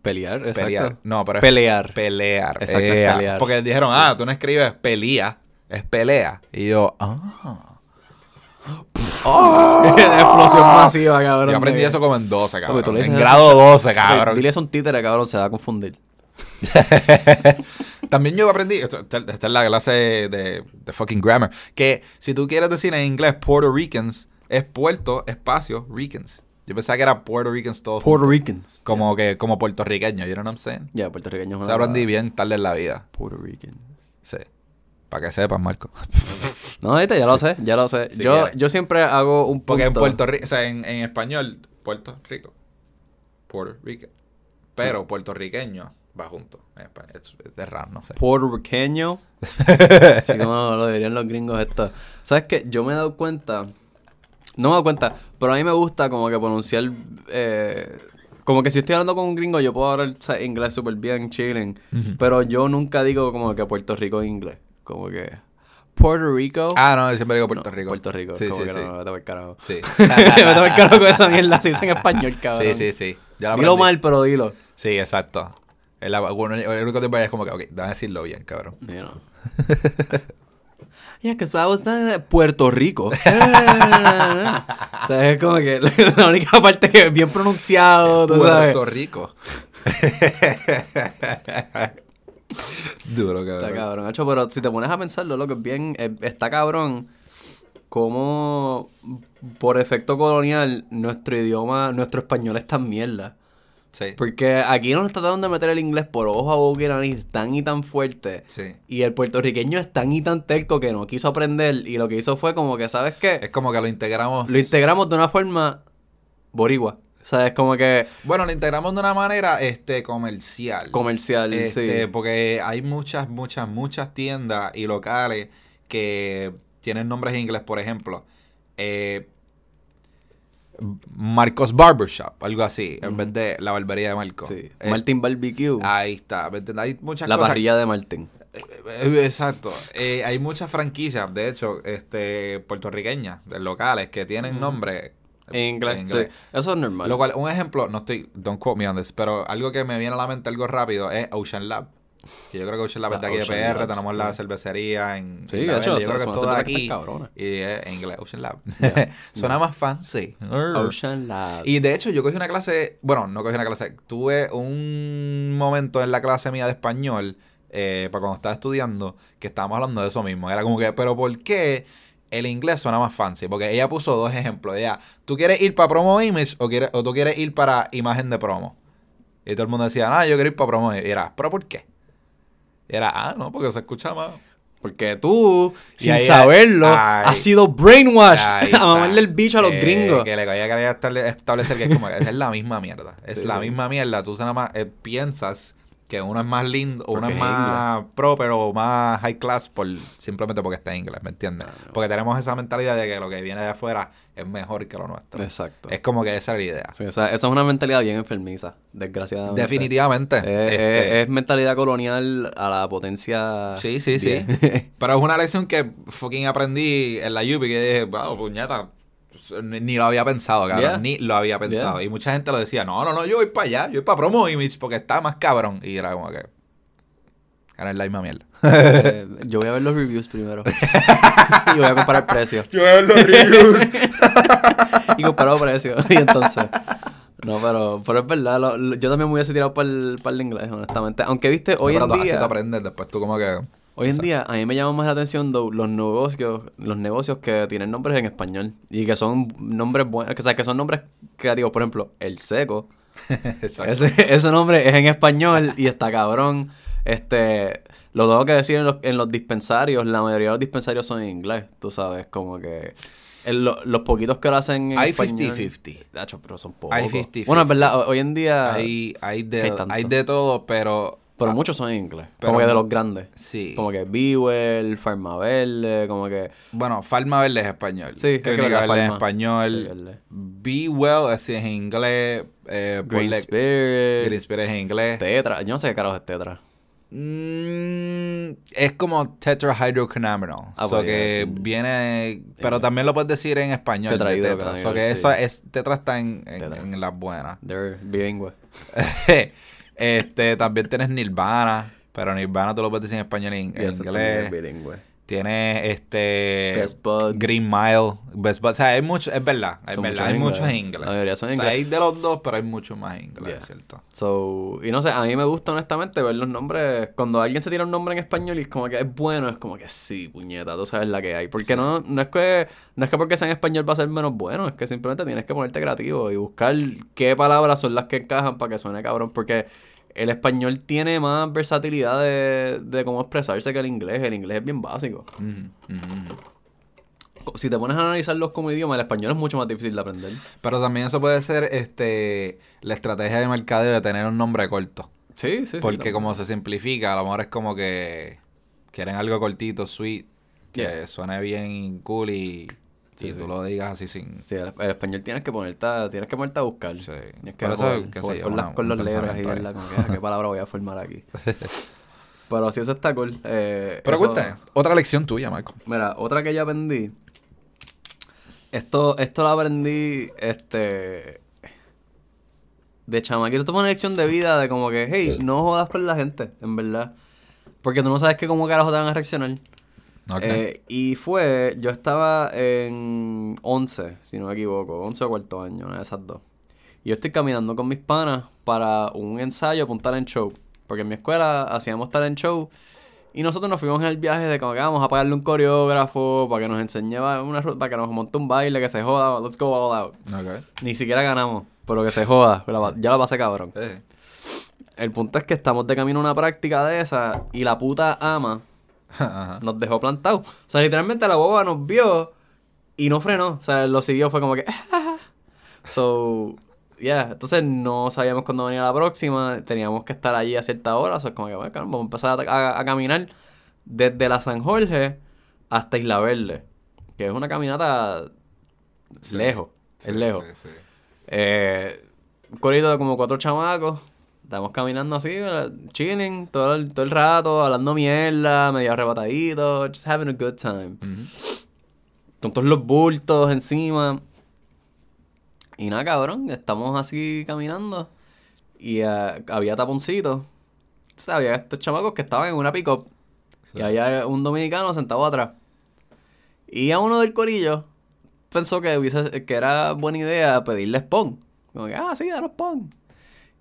Pelear, exacto. Pelear. No, pero es Pelear. Pelear. Exacto, es Ea. pelear. Porque dijeron, ah, tú no escribes pelea, es pelea. Y yo, ah. Explosión masiva, cabrón. Yo aprendí eso como en 12, Papi, cabrón. En grado eso- 12, cabrón. Dile eso a un títere, cabrón, se va a confundir. También yo aprendí, esto- esta esta es la clase de, de fucking grammar, que si tú quieres decir en inglés Puerto Ricans, es Puerto, espacio, Ricans. Yo pensaba que era Puerto Ricans todo Puerto. Ricans. Como que, como puertorriqueño, you know what I'm saying? Ya, puertorriqueños. Se aprendí bien tarde en la vida. Puerto Ricans. Sí. Para que sepas, Marco. No, este ya lo sé, ya lo sé. Yo, yo siempre hago un punto. Porque en Puerto Rico, o sea, en, en español, Puerto Rico. Puerto Rico. Pero puertorriqueño va junto. Es, es de raro, no sé. puertorriqueño. Así como lo dirían los gringos esto. ¿Sabes qué? Yo me he dado cuenta. No me he dado cuenta, pero a mí me gusta como que pronunciar. eh, como que si estoy hablando con un gringo, yo puedo hablar inglés súper bien, chilling. Pero yo nunca digo como que Puerto Rico inglés. Como que. Puerto Rico. Ah, no, yo siempre digo No, Puerto Rico. Puerto Rico. Sí, como sí, que sí. no, no, vete pa'l carajo. Sí. vete pa'l carajo con esa mierda. Se dice en español, cabrón. Sí, sí, sí. Ya lo Dilo aprendí. mal, pero dilo. Sí, exacto. El, bueno, el único tiempo es como que, ok, déjame decirlo bien, cabrón. Yeah, because I was down in Puerto Rico. o sea, es como que la única parte que es bien pronunciado, tú sabes. Puerto Rico. Duro, Está cabrón. cabrón, hecho, pero si te pones a pensarlo, lo que es bien, eh, está cabrón como por efecto colonial nuestro idioma, nuestro español es tan mierda. Sí. Porque aquí nos trataron de meter el inglés por ojo a boca y nariz tan y tan fuerte. Sí. Y el puertorriqueño es tan y tan terco que no quiso aprender. Y lo que hizo fue como que, ¿sabes qué? Es como que lo integramos. Lo integramos de una forma boricua. O sea, es como que Bueno, lo integramos de una manera este comercial. comercial, Este, sí. Porque hay muchas, muchas, muchas tiendas y locales que tienen nombres en inglés, por ejemplo. eh, Marcos Barbershop, algo así, en vez de la barbería de Marcos. Sí. Eh, Martin Barbecue. Ahí está. Hay muchas la cosas. parrilla de Martin. Eh, Exacto. Eh, hay muchas franquicias, de hecho, este puertorriqueñas, de locales, que tienen nombre En inglés. sí. Eso es normal. Lo cual, un ejemplo, no estoy, don't quote me on this, pero algo que me viene a la mente algo rápido es Ocean Lab. Que yo creo que Ocean Lab La es de aquí de PR, Labs, tenemos sí. la cervecería en Sí, Isla de hecho, yo creo que todo aquí. Y es en inglés, Ocean Lab. Suena más fancy. Ocean Labs. Y de hecho, yo cogí una clase, bueno, no cogí una clase, tuve un momento en la clase mía de español, eh, para cuando estaba estudiando, que estábamos hablando de eso mismo. Era como que, pero ¿por qué el inglés suena más fancy? Porque ella puso dos ejemplos. Ella, ¿tú quieres ir para promo image o, quieres, o tú quieres ir para imagen de promo? Y todo el mundo decía, ah, yo quiero ir para promo. Y era, ¿pero por qué? Y era, ah, no, porque se escucha más. Porque tú, sin ahí- saberlo, ay. has sido brainwashed a mamarle el bicho a los Eh, gringos. Que le vaya a querer estable- establecer que es como que es la misma mierda. Es Sí. la misma mierda. Tú nada más eh, piensas que uno es más lindo, uno Porque es es más pro, pero más high class por simplemente porque está en inglés, ¿me entiendes? Porque tenemos esa mentalidad de que lo que viene de afuera es mejor que lo nuestro. Exacto. Es como que esa es la idea. Sí, o sea, esa es una mentalidad bien enfermiza, desgraciadamente. Definitivamente. Es, Este, es- es mentalidad colonial a la potencia. Sí, sí, sí. 10. Pero es una lección que fucking aprendí en la Yupi que dije, wow, puñeta. Ni, lo había pensado, cabrón. Yeah. Ni lo había pensado. Yeah. Y mucha gente lo decía, no, no, no, yo voy para allá, yo voy para Promo Image porque está más cabrón. Y era como que. Ganar la misma mierda. Eh, yo voy a ver los reviews primero. y voy a comparar precios. Yo voy a ver los reviews. y comparar precios. y entonces. No, pero, pero es verdad. lo- lo- yo también me hubiese tirado para el, para el inglés, honestamente. Aunque viste, hoy Pero en tú- así día. te aprendes, después tú como que. Hoy en día, a mí me llama más la atención though, los negocios, los negocios que tienen nombres en español y que son nombres buenos, que, o sea, que son nombres creativos. Por ejemplo, El Seco. Ese, ese nombre es en español y está cabrón. Este, lo tengo que decir en los, en los dispensarios, la mayoría de los dispensarios son en inglés, tú sabes, como que en lo- los poquitos que lo hacen en Hay español. 50-50. Dacho, pero son pocos. Hay 50-50. Bueno, es verdad, ho- hoy en día, Hay, hay, de, hay hay de todo, pero. Pero ah, muchos son en inglés, pero como que de los grandes. Sí. Como que Bewell, Farmaverde, como que... Bueno, Farma Verde es español. Sí, es que Clínica Verde es Farma. español. Sí, verde. Be Well es en inglés. Eh, Green Spirit, Green Spirit es en inglés. Tetra, yo no sé qué carajo es Tetra. Mm, es como tetrahydrocannabinol. Ah, so pues, que sí. viene. Pero también lo puedes decir en español. de tetra. So que sí. eso es. Tetra está en, en- Tetra. en las buenas. They're bilingüe. este, también tienes Nirvana. Pero Nirvana tú lo puedes decir en español y en, Y inglés. es bilingüe. Tienes este. Best Buds. Green Mile. Best Buds. O sea, hay mucho. Es verdad. Es verdad. muchos Hay muchos en inglés. inglés. La mayoría son en O sea, inglés. hay de los dos, pero hay mucho más en inglés, Yeah. ¿cierto? So, y no sé, a mí me gusta honestamente ver los nombres. Cuando alguien se tira un nombre en español y es como que es bueno, es como que sí, puñeta, tú sabes la que hay. Porque no, no es que no es que porque sea en español va a ser menos bueno, es que simplemente tienes que ponerte creativo y buscar qué palabras son las que encajan para que suene cabrón. Porque el español tiene más versatilidad de, de cómo expresarse que el inglés. El inglés es bien básico. Si te pones a analizarlos como idioma, el español es mucho más difícil de aprender. Pero también eso puede ser este la estrategia de mercadeo de tener un nombre corto. Sí, sí, sí. porque como se simplifica, a lo mejor es como que quieren algo cortito, sweet, que Yeah. suene bien cool y, Sí, y sí. tú lo digas así sin... Sí, el, el español tienes que ponerte a, tienes que ponerte a buscar. Sí. Tienes que Por eso, jugar- sé jugar yo, con, las- una- con un los letras y verla como que, "Ah, qué palabra voy a formar aquí. Pero sí, eso está cool. Eh, Pero eso- cuéntame, otra lección tuya, Marco. Mira, otra que ya aprendí. Esto, esto lo aprendí, este... De chamaquito. Esto fue una lección de vida de como que, hey, no jodas con la gente, en verdad. Porque tú no sabes que cómo carajo te van a reaccionar. Eh, y fue, yo estaba en 11, si no me equivoco, 11 o cuarto año, una de esas dos. Y yo estoy caminando con mis panas para un ensayo, para un talent show. Porque en mi escuela hacíamos talent show Y nosotros nos fuimos en el viaje de como que vamos a pagarle un coreógrafo para que nos enseñe una ruta, para que nos monte un baile, que se joda, let's go all out. Ok. Ni siquiera ganamos, pero que se joda, la- ya lo pasé cabrón. El punto es que estamos de camino a una práctica de esa y la puta ama Ajá. nos dejó plantados. O sea, literalmente la boba nos vio y no frenó. O sea, lo siguió, fue como que... so, yeah. Entonces no sabíamos cuándo venía la próxima. Teníamos que estar allí a cierta hora. O sea, como que, bueno, vamos a empezar a, a- a caminar desde la San Jorge hasta Isla Verde. Que es una caminata Sí. lejos. Sí, es lejos. Sí. Eh, un corrido de como cuatro chamacos. Estamos caminando así, eh, chilling, todo el, todo el rato, hablando mierda, medio arrebatadito, just having a good time. Con todos los bultos encima. Y nada, cabrón, estamos así caminando. Y eh, había taponcitos. O sea, había estos chamacos que estaban en una pick-up. Sí. Y había un dominicano sentado atrás. Y a uno del corillo pensó que, hubiese, que era buena idea pedirle spawn. Como que, ah, sí, danos spawn.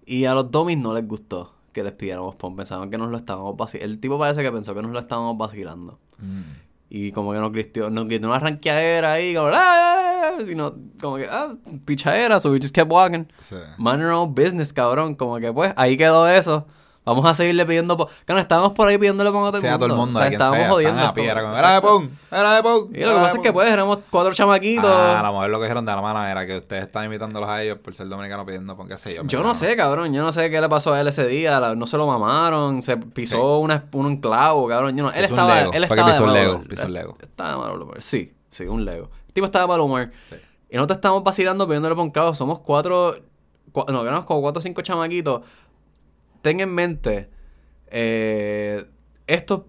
Y a los domis no les gustó que les pidiéramos spawn. Pensaban que nos lo estábamos vacilando. El tipo parece que pensó que nos lo estábamos vacilando. Mm. Y como que nos gritó, nos gritó una ranqueadera ahí, como, ¡ah! Y no, como que, ah, pichadera, so we just kept walking. Sí. Man your own business, cabrón. Como que pues, ahí quedó eso. Vamos a seguirle pidiendo. Po que no estábamos por ahí pidiéndole pon a todo el Sí, a mundo. todo el mundo, O sea, estábamos sea. jodiendo. Era de pon, era de pon. Y lo que pasa es que pues éramos cuatro chamaquitos. Ah, a lo mejor lo que dijeron de la mano era que ustedes están imitándolos a ellos por ser dominicanos pidiendo pon, qué sé yo. Yo no sé, cabrón. Yo no sé qué le pasó a él ese día. la- no se lo mamaron. Se pisó una, un clavo, cabrón. Yo no, él estaba, Lego. él estaba pisó un Lego, pisó un Lego. Estaba de mal humor. Sí, sí, un Lego. El tipo estaba de mal humor. Sí. Y nosotros estábamos vacilando pidiéndole por un clavo. Somos cuatro. cua- no, éramos como cuatro o cinco chamaquitos. Ten en mente. Eh, estos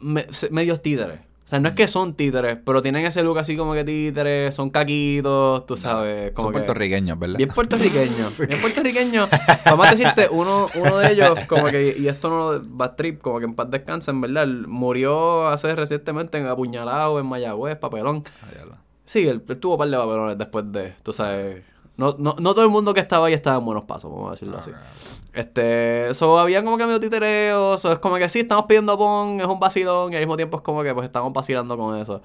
me- medios títeres. O sea, no es que son títeres, pero tienen ese look así como que títeres, son caquitos, tú sabes. Como Son que- puertorriqueños, ¿verdad? Bien puertorriqueño. Bien puertorriqueño. Vamos a decirte, uno, uno de ellos, como que, y esto no lo va trip, como que en paz descansa, en verdad, murió hace recientemente en apuñalado en Mayagüez, papelón. Ah, Sí, él, él tuvo un par de papelones después de, tú sabes. No, no, no todo el mundo que estaba ahí estaba en buenos pasos, vamos a decirlo así. Este, eso había como que medio titereo, so, es como que sí, estamos pidiendo pon, es un vacilón, y al mismo tiempo es como que pues estamos vacilando con eso.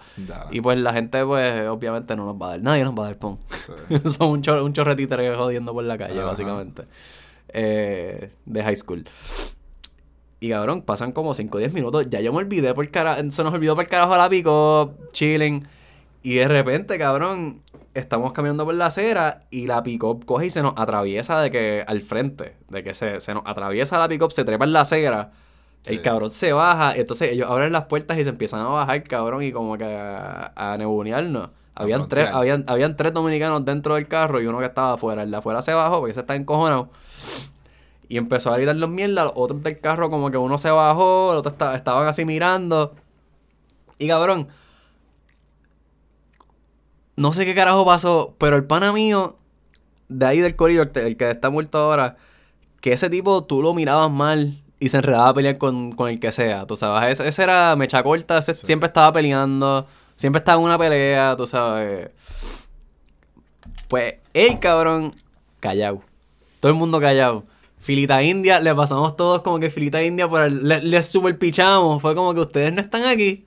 Y pues la gente, pues, obviamente no nos va a dar, nadie nos va a dar pon. sí. Son un, chorre, un chorre títere jodiendo por la calle, Ajá. básicamente. Eh, de high school. Y cabrón, pasan como 5 o 10 minutos. Ya yo me olvidé por cara... Se nos olvidó por carajo la pico, chilling. Y de repente, cabrón, estamos caminando por la acera y la pick-up coge y se nos atraviesa de que al frente. De que se, se nos atraviesa la pick-up, se trepa en la acera. El Sí. cabrón se baja, entonces ellos abren las puertas y se empiezan a bajar, cabrón, y como que a, a nebunearnos. Habían tres, habían, habían tres dominicanos dentro del carro y uno que estaba afuera. El de afuera se bajó porque se está encojonado. Y empezó a gritar los mierda. Los otros del carro, como que uno se bajó, los otros esta- estaban así mirando. Y cabrón, no sé qué carajo pasó, pero el pana mío, de ahí del corridor, el que está muerto ahora, que ese tipo tú lo mirabas mal y se enredaba a pelear con, con el que sea, tú sabes. Ese, ese era mecha corta, ese Sí. siempre estaba peleando, siempre estaba en una pelea, tú sabes. Pues el cabrón, callado. Todo el mundo callado. Filita India, le pasamos todos como que filita India, por el, le, le super pichamos. Fue como que ustedes no están aquí.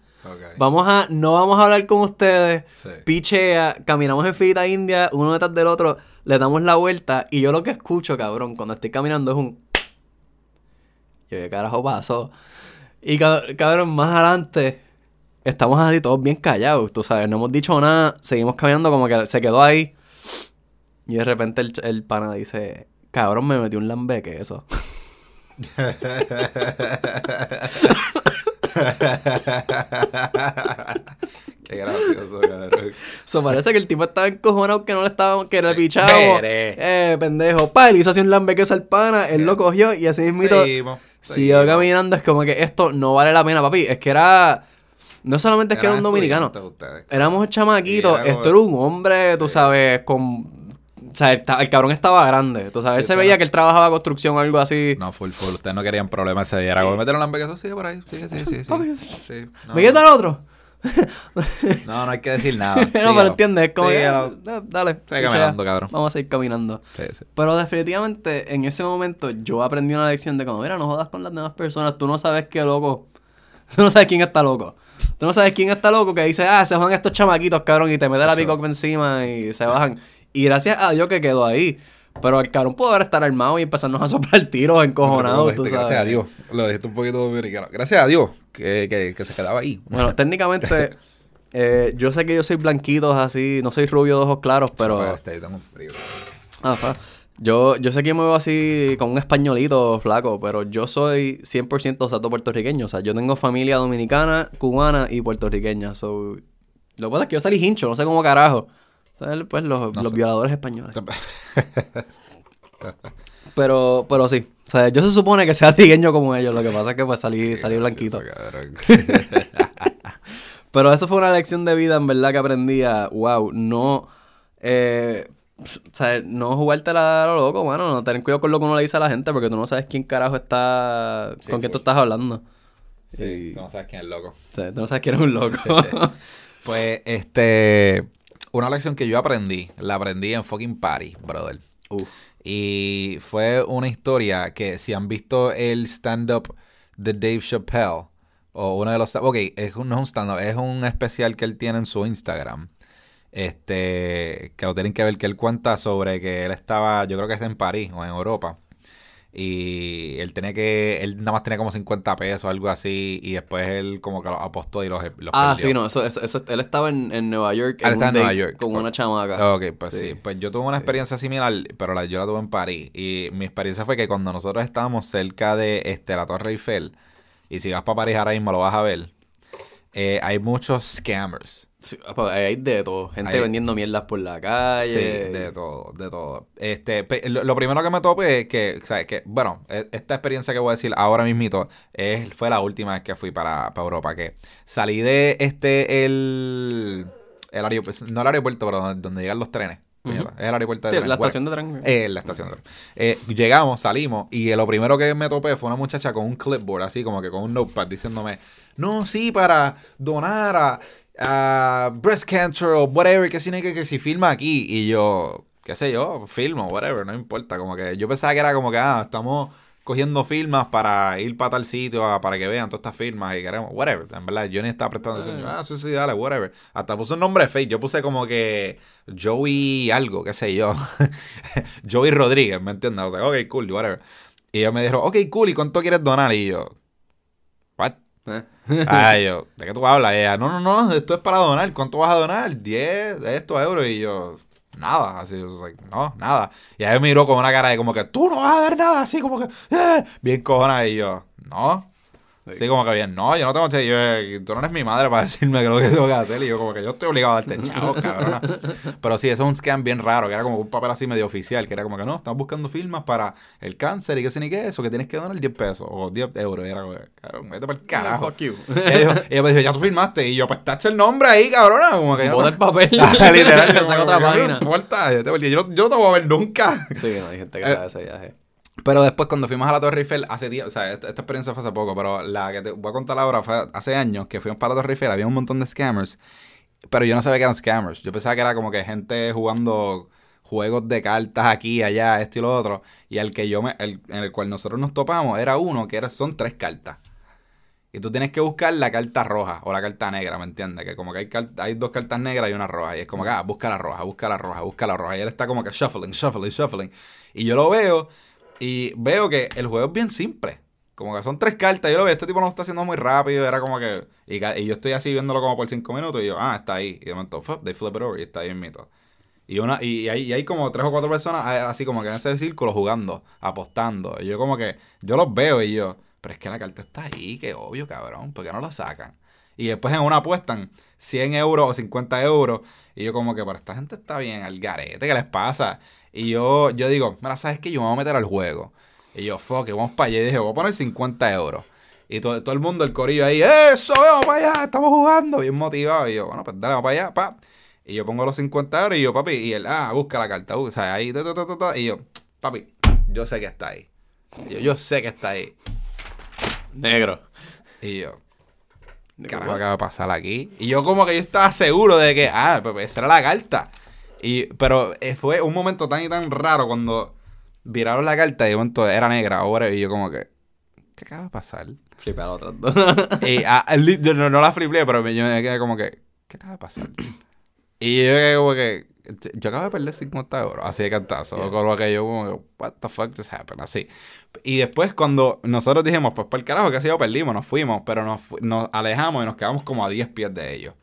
Vamos a, no vamos a hablar con ustedes. Sí. Pichea, caminamos en filita india, uno detrás del otro, le damos la vuelta y yo lo que escucho, cabrón, cuando estoy caminando es un... Yo, ¿qué carajo pasó? Y ca- cabrón, más adelante, estamos así todos bien callados, tú sabes, no hemos dicho nada, seguimos caminando como que se quedó ahí. Y de repente el, el pana dice, cabrón, me metí un lambeque eso. Qué gracioso, cabrón. So, parece que el tipo estaba encojonado que no le estábamos, que le pichamos. Mere. Eh, pendejo. Pa, él hizo así un lambeque al pana, él lo cogió y así mismito Seguimos. siguió seguimos. caminando. Es como que esto no vale la pena, papi. Es que era. No solamente es que era un dominicano. ustedes. Éramos chamaquitos. Era Esto era un hombre, tú sabes, con. O sea, el, cabrón estaba grande. Sabes, él Sí, se pero- veía que él trabajaba construcción o algo así. No, full, full. Ustedes no querían problemas ese día. Era como meter un lambeque. Sí, por ahí. Sí, sí, sí. sí. Papi. Sí, no. ¿Me quita el otro? No, no hay que decir nada. no, pero entiendes. Es como que, Síguelo. ah, dale. Sigue caminando, cabrón. Vamos a seguir caminando. Sí, sí. Pero definitivamente en ese momento yo aprendí una lección de como, mira, no jodas con las demás personas, tú no sabes qué loco Tú no sabes quién está loco. Tú no sabes quién está loco que dice, ah, se van estos chamaquitos, cabrón, y te mete la pick encima y se bajan. Y gracias a Dios que quedó ahí. Pero el cabrón pudo haber estar armado y empezarnos a soplar tiros encojonados, tú Gracias a Dios. Lo dijiste un poquito dominicano. Gracias a Dios que, que, que se quedaba ahí. Bueno, técnicamente, eh, yo sé que yo soy blanquito así, no soy rubio de ojos claros, pero... Este, tengo frío. Ajá. Yo, yo sé que me veo así con un españolito flaco, pero yo soy 100% sato puertorriqueño. O sea, yo tengo familia dominicana, cubana y puertorriqueña. So, lo que pasa es que yo salí hincho, no sé cómo carajo. Pues los, No los violadores españoles. Pero, pero sí. O sea, yo se supone que sea trigueño como ellos. Lo que pasa es que pues salí, salí blanquito. Pero eso fue una lección de vida, en verdad, que aprendí a, wow, no, eh, o sea, no jugártela a lo loco, mano, no tener cuidado con lo que uno le dice a la gente, porque tú no sabes quién carajo está, Sí, con quién tú estás hablando. Sí, Y- tú no sabes quién es loco. O sea, tú no sabes quién es un loco. Pues, este. Una lección que yo aprendí, la aprendí en fucking party, brother. Y fue una historia que si han visto el stand-up de Dave Chappelle, o uno de los... Ok, es un, no es un stand-up, es un especial que él tiene en su Instagram. Este, que lo tienen que ver, que él cuenta sobre que él estaba, yo creo que está en París o en Europa. Y él tenía que, él nada más tenía como 50 pesos, algo así, y después él como que los apostó y los, los ah, perdió. sí, no, eso, eso, eso- él estaba en, en Nueva York. Ah, en está un en Nueva York. Con Oh. una chamaca. Ok, pues sí. Sí. Pues yo tuve una experiencia similar, pero la, yo la tuve en París. Y mi experiencia fue que cuando nosotros estábamos cerca de este, la Torre Eiffel, y si vas para París ahora mismo lo vas a ver, eh, hay muchos scammers. Sí, pues, hay de todo. Gente Hay- vendiendo mierdas por la calle. Sí, de todo, de todo. Este, lo, lo primero que me topé es que, sea, que, bueno, e- esta experiencia que voy a decir ahora mismito es, fue la última vez que fui para, para Europa, que salí de este, el, el aeropuerto, no el aeropuerto, pero donde, donde llegan los trenes. Es el aeropuerto de Sí, la estación de tren. Eh, la estación de tren. Eh, llegamos, salimos y lo primero que me topé fue una muchacha con un clipboard, así como que con un notepad, diciéndome, no, sí, para donar a, a breast cancer o whatever, que si no hay que, que si filma aquí. Y yo, qué sé yo, filmo, whatever, no importa. Como que yo pensaba que era como que, ah, estamos cogiendo firmas para ir para tal sitio, ah, para que vean todas estas firmas y queremos, whatever. En verdad, yo ni estaba prestando atención. Ah, sí, sí, dale, whatever. Hasta puse un nombre fake. Yo puse como que Joey algo, qué sé yo. Joey Rodríguez, ¿me entiendes? O sea, ok, cool, whatever. Y ellos me dijeron, ok, cool, ¿y cuánto quieres donar? Y yo, what? Eh. Ay, yo, ¿de qué tú hablas? Ella, no, no, no, esto es para donar. ¿Cuánto vas a donar? 10 de estos euros. Y yo, nada. Así, yo, like, no, nada. Y ella me miró con una cara de como que, tú no vas a dar nada. Así como que, "Eh", bien cojona. Y yo, no. Sí, como que bien, no, yo no tengo, yo, tú no eres mi madre para decirme que lo que tengo que hacer. Y yo como que yo estoy obligado a darte chavos, cabrona. Pero sí, eso es un scam bien raro, que era como un papel así medio oficial, que era como que no, estamos buscando firmas para el cáncer y qué sé ni qué, eso, que tienes que donar 10 pesos o 10 euros. Y era como, cabrón, vete para el carajo. Fuck you. Ella, dijo, me dijo, ya tú firmaste. Y yo, pues tacha el nombre ahí, cabrona. Como que yo Bota el papel. Literal, que otra no página. importa, yo, yo no, yo no te voy a ver nunca. Sí, no, hay gente que Eh, sabe ese viaje. Pero después, cuando fuimos a la Torre Eiffel, hace tiempo, o sea, esta, experiencia fue hace poco, pero la que te voy a contar ahora fue hace años que fuimos para la Torre Eiffel, había un montón de scammers, pero yo no sabía que eran scammers. Yo pensaba que era como que gente jugando juegos de cartas aquí, allá, esto y lo otro. Y el que yo me, el, en el cual nosotros nos topamos era uno que era, son tres cartas. Y tú tienes que buscar la carta roja o la carta negra, ¿me entiendes? Que como que hay, hay dos cartas negras y una roja. Y es como que, ah, busca la roja, busca la roja, busca la roja. Y él está como que shuffling, shuffling, shuffling. Y yo lo veo y veo que el juego es bien simple. Como que son tres cartas. Yo lo veo, este tipo no lo está haciendo muy rápido. Era como que. Y, y yo estoy así viéndolo como por cinco minutos. Y yo, ah, está ahí. Y de momento, they flip it over y está ahí en mito. Y, una, y, y hay, y hay como tres o cuatro personas así como que en ese círculo jugando, apostando. Y yo como que, yo los veo y yo, pero es que la carta está ahí, que obvio, cabrón, ¿por qué no la sacan? Y después en una apuestan 100 euros o 50 euros. Y yo como que, pero esta gente está bien, al garete, ¿qué les pasa? Y yo, yo digo, mira, ¿sabes qué? Yo me voy a meter al juego. Y yo, fuck, vamos para allá. Y dije, voy a poner 50 euros. Y todo, todo el mundo, el corillo ahí, eso, vamos para allá, estamos jugando, bien motivado. Y yo, bueno, pues dale, vamos para allá, pa. Y yo pongo los 50 euros y yo, papi, y él, ah, busca la carta, o sea, ahí, ta, ta, ta, ta, y yo, papi, yo sé que está ahí. Y yo, yo sé que está ahí. Negro. Y yo, ¿qué carajo acaba de pasar aquí? Y yo como que yo estaba seguro de que, ah, pues esa era la carta. Y, pero eh, fue un momento tan y tan raro cuando viraron la carta y de momento era negra ahora y yo como que, ¿qué acaba de pasar? A otras dos. Y ah, li- yo no, no la flipé, pero me- yo me quedé como que, ¿qué acaba de pasar? Y yo quedé como que, yo acabo de perder 50 euros, así de cantazo. Yeah. Con lo que yo como what the fuck just happened, así. Y después cuando nosotros dijimos, pues por el carajo que ha sido, perdimos, nos fuimos, pero nos, nos alejamos y nos quedamos como a 10 pies de ellos.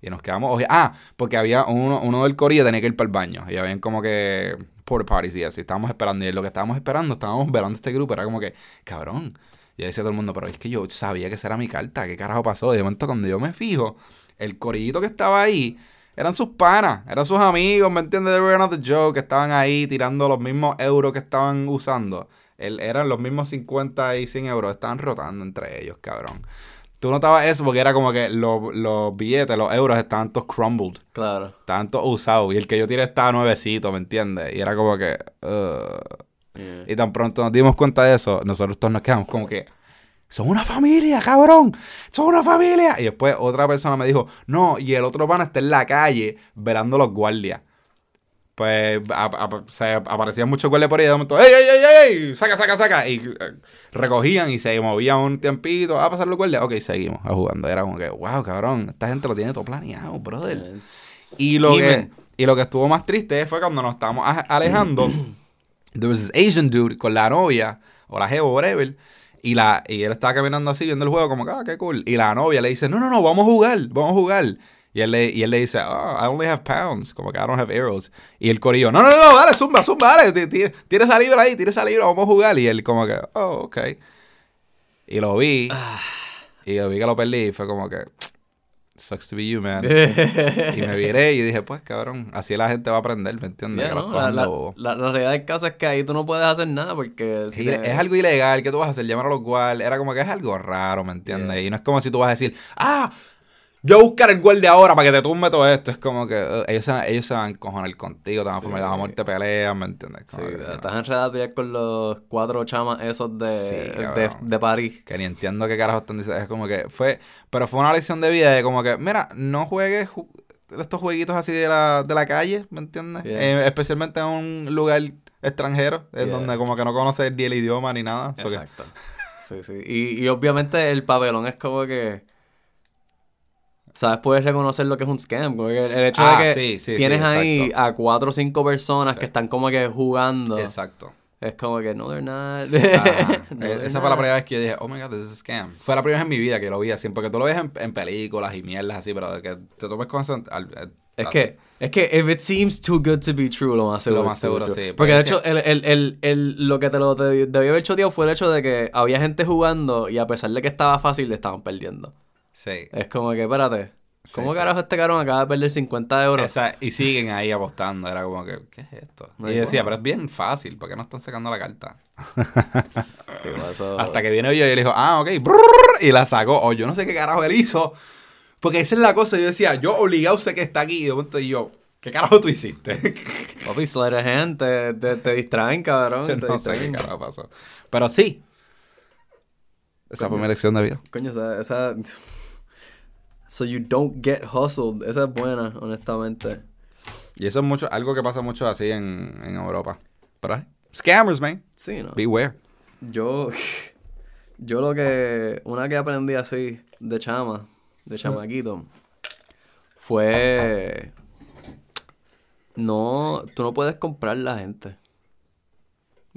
Y nos quedamos, oye, ah, porque había uno, uno del corillo tenía que ir para el baño. Y habían como que porta parties y así. Estábamos esperando. Y lo que estábamos esperando, estábamos velando este grupo. Era como que, cabrón. Y decía todo el mundo, pero es que yo sabía que esa era mi carta. ¿Qué carajo pasó? De momento cuando yo me fijo, el corillito que estaba ahí eran sus panas, eran sus amigos, ¿me entiendes? They were not the joke, que estaban ahí tirando los mismos euros que estaban usando. El- eran los mismos 50 y 100 euros, estaban rotando entre ellos, cabrón. Tú notabas eso porque era como que los, los billetes, los euros estaban todos crumbled, claro. estaban todos usados. Y el que yo tiré estaba nuevecito, ¿me entiendes? Y era como que... Yeah. Y tan pronto nos dimos cuenta de eso, nosotros todos nos quedamos como que, son una familia, cabrón, son una familia. Y después otra persona me dijo, no, y el otro pana está en la calle velando los guardias. Pues a- a- se aparecían muchos guardias por ahí de momento, ¡ey, ey, ey, ey! ¡Saca, saca, saca! Y eh, recogían y se movían un tiempito, a pasar los guardias. Ok, seguimos a jugando. Era como que, wow, cabrón, esta gente lo tiene todo planeado, brother. Y lo, que, y lo que estuvo más triste fue cuando nos estábamos alejando. there was this Asian dude con la novia, o la jevo, whatever. Y, la, y él estaba caminando así, viendo el juego, como que, ah, qué cool. Y la novia le dice, no, no, no, vamos a jugar, vamos a jugar. Y él le, y él le dice, oh, I only have pounds, como que I don't have arrows. Y el corillo, no, no, no, dale, zumba, zumba, dale, ti- ti- tira esa libra ahí, tira esa libra, vamos a jugar. Y él como que, oh, ok. Y lo vi, y lo vi que lo perdí, y fue como que, sucks to be you, man. Y me viré y dije, pues cabrón, así la gente va a aprender, ¿me entiendes? Yeah, no, la, la- la realidad del caso es que ahí tú no puedes hacer nada porque... si Sí, te- es algo ilegal, ¿qué tú vas a hacer? Llamar a los guardias. Era como que es algo raro, ¿me entiendes? Yeah. Y no es como si tú vas a decir, ah, yo voy a buscar el guardia ahora para que te tumbe todo esto. Es como que uh, ellos, se, ellos se van a encojonar contigo, te van a formar a muerte pelean, ¿me entiendes? Sí, Como que, no. estás enredado a pelear con los cuatro chamas esos de, Sí, de, cabrón. de París. Que ni entiendo qué carajo están diciendo. Es como que fue. Pero fue una lección de vida de como que, mira, no juegues ju- estos jueguitos así de la, de la calle, ¿me entiendes? Yeah. Eh, especialmente en un lugar extranjero, en donde como que no conoces ni el idioma ni nada. So que- Exacto. Sí, sí. Y, y obviamente el papelón es como que... ¿Sabes? Puedes reconocer lo que es un scam. el hecho Ah, de que sí, sí, sí, tienes ahí a cuatro o cinco personas que están como que jugando. Exacto. Es como que no, they're not. Ajá. No, Eh, they're Esa fue la primera vez que yo dije, oh my god, this is a scam. Fue la primera vez en mi vida que lo vi así, porque tú lo ves en, en películas y mierdas así, pero de que te topes con eso. al- al- Es así. que, es que if it seems too good to be true, lo más seguro. más too good seguro, sí, Porque de porque hecho, el, el, el, lo que te lo debió haber choteado fue el hecho de que había gente jugando y a pesar de que estaba fácil, le estaban perdiendo. Sí. Es como que, espérate, ¿cómo Sí, carajo este cabrón acaba de perder 50 euros? Esa- y siguen ahí apostando. Era como que, ¿qué es esto? No y hay decía, pero es bien fácil, ¿por qué no están sacando la carta? Pues eso- Hasta que viene yo y él dijo, ah, ok, y la sacó. O yo no sé qué carajo él hizo. Porque esa es la cosa. Yo decía, yo obligado sé que está aquí. Y de momento yo, ¿qué carajo tú hiciste? Papi, of hand, te, te, te distraen, cabrón. Yo te no sé qué distraen. carajo pasó. Pero sí. Esa fue mi lección de vida. Coño, esa, esa... So you don't get hustled. Esa es buena, honestamente. Y eso es mucho, algo que pasa mucho así en, en Europa. Pero hay scammers, man. Sí, ¿no? Beware. Yo, yo lo que, una que aprendí así de chama, de chamaquito, fue, no, tú no puedes comprar la gente.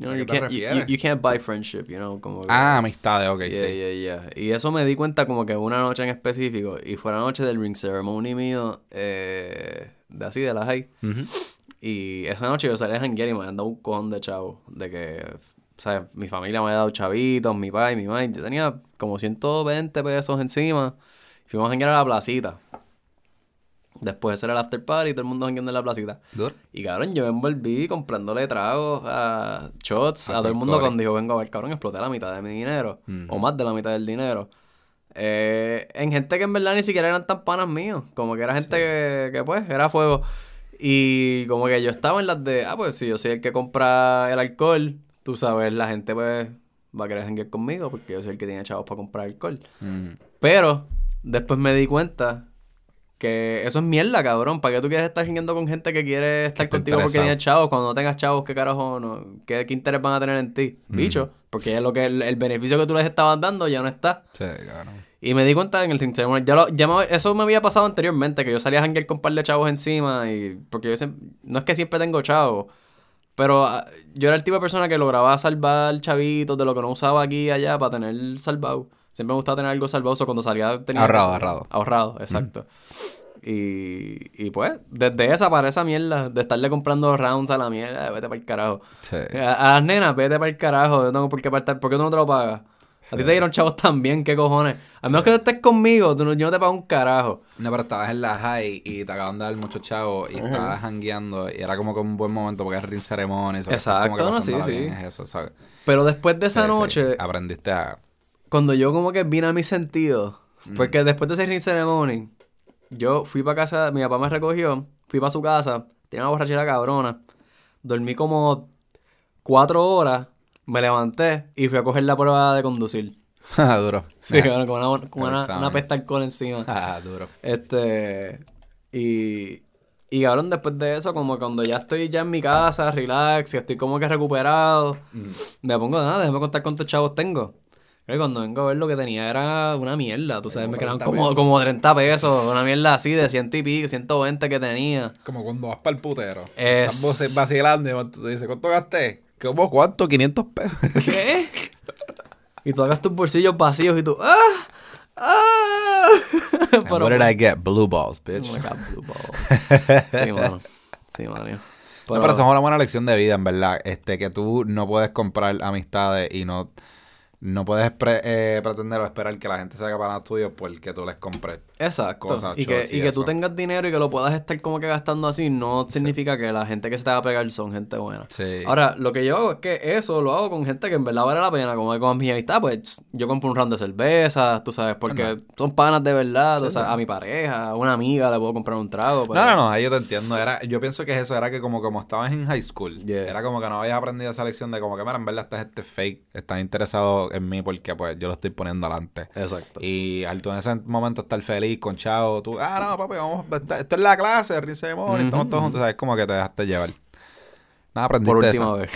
You, know, ¿A qué you, can't, you, can't buy friendship, you know, como que- Ah, amistades, ok, Yeah, sí. yeah, yeah. Y eso me di cuenta como que una noche en específico, y fue la noche del ring ceremony mío, eh, de así, de la high. Ujú. Y esa noche yo salí a janguear y me habían dado un cojón de chavo. De que, ¿sabes? Mi familia me había dado chavitos, mi pai, mi mamá. Yo tenía como 120 pesos encima. Fuimos a janguear a la placita. Después de hacer el after party, todo el mundo jangueando en la placita. Y cabrón, yo me envolví comprándole tragos a shots A a, todo el mundo cuando dijo, vengo a ver, cabrón, exploté la mitad de mi dinero. O más de la mitad del dinero. Eh, en gente que en verdad ni siquiera eran tan panas míos. Como que era gente que, que, pues, era fuego. Y como que yo estaba en las de, ah, pues si yo soy el que compra el alcohol, tú sabes, la gente pues va a querer janguear conmigo porque yo soy el que tiene chavos para comprar alcohol. Mm. Pero después me di cuenta Que eso es mierda, cabrón. ¿Para qué tú quieres estar jingueando con gente que quiere estar contigo porque interesado. tiene chavos? Cuando no tengas chavos, ¿qué carajo? No? ¿Qué, ¿Qué interés van a tener en ti? Bicho. Porque es lo que el, el beneficio que tú les estabas dando ya no está. Sí, cabrón. Y me di cuenta en el Think ya, lo, ya me- eso me había pasado anteriormente, que yo salía a janguear con un par de chavos encima y porque yo siempre- no es que siempre tengo chavos, pero ah, yo era el tipo de persona que lograba salvar chavitos de lo que no usaba aquí y allá para tener salvado. Siempre me gustaba tener algo salvado, so cuando salía tenía Ahorrado, ahorrado. Ahorrado, exacto. Y, y pues, desde esa para esa mierda, de estarle comprando rounds a la mierda, vete para el carajo. Sí. A, a las nenas, vete para el carajo. Yo tengo por qué apartar. ¿Por qué tú no te lo pagas? A ti te dieron chavos también, ¿qué cojones? A menos que tú estés conmigo, tú no- yo no te pago un carajo. No, pero estabas en la high y te acaban de dar muchos chavos y estabas jangueando y era como que un buen momento porque es ring estás como que Exacto, no, sí, sí. bien, es eso, ¿sabes? Pero después de esa sí. noche, Aprendiste a... cuando yo como que vine a mi sentido, porque después de ese ring ceremony, yo fui para casa, mi papá me recogió, fui para su casa, tenía una borrachera cabrona, dormí como cuatro horas, me levanté y fui a coger la prueba de conducir. duro. Sí, cabrón, con una, con una, una pesta alcohol encima. Ah, duro. Este. Y. Y cabrón, después de eso, como cuando ya estoy ya en mi casa, relax, y estoy como que recuperado, me pongo nada, déjame contar cuántos chavos tengo. Y cuando vengo a ver lo que tenía era una mierda, tú sabes, Como me quedaban 30 como, como 30 pesos, una mierda así de 100 y pico, 120 que tenía. Como cuando vas para el putero. Es- Estás vacilando y tú dices, ¿cuánto gasté? ¿Cómo cuánto? 500 pesos. ¿Qué? y tú hagas tus bolsillos vacíos y tú, ¡ah! ¡ah! And what did I get? Blue balls, bitch. Oh my God, blue balls. Sí, mano. Sí, mano. No, pero eso es una buena lección de vida, en verdad. Este, que tú no puedes comprar amistades y no, no puedes pre- eh, pretender o esperar que la gente se haga para tuyo porque tú les compres. Exacto. cosas, y que, y y que tú tengas dinero y que lo puedas estar como que gastando así, no significa que la gente que se te va a pegar son gente buena. Sí. Ahora, lo que yo hago es que eso lo hago con gente que en verdad vale la pena, como con mi amistad, pues yo compro un round de cerveza, tú sabes, porque son panas de verdad, tú sabes, a mi pareja, a una amiga le puedo comprar un trago. pero- No, no, no, ahí yo te entiendo. Era, yo pienso que eso era que como, como estabas en high school, Yeah. era como que no habías aprendido esa lección de como que, mira, en verdad esta gente es fake, están en mí porque pues yo lo estoy poniendo adelante. Exacto. Y al tú en ese momento estar feliz con chavo, tú, ah, no, papi, vamos, esto es la clase, ring ceremony, estamos todos juntos, ¿sabes? Como que te dejaste llevar. Nada, aprendiste Por eso. última vez.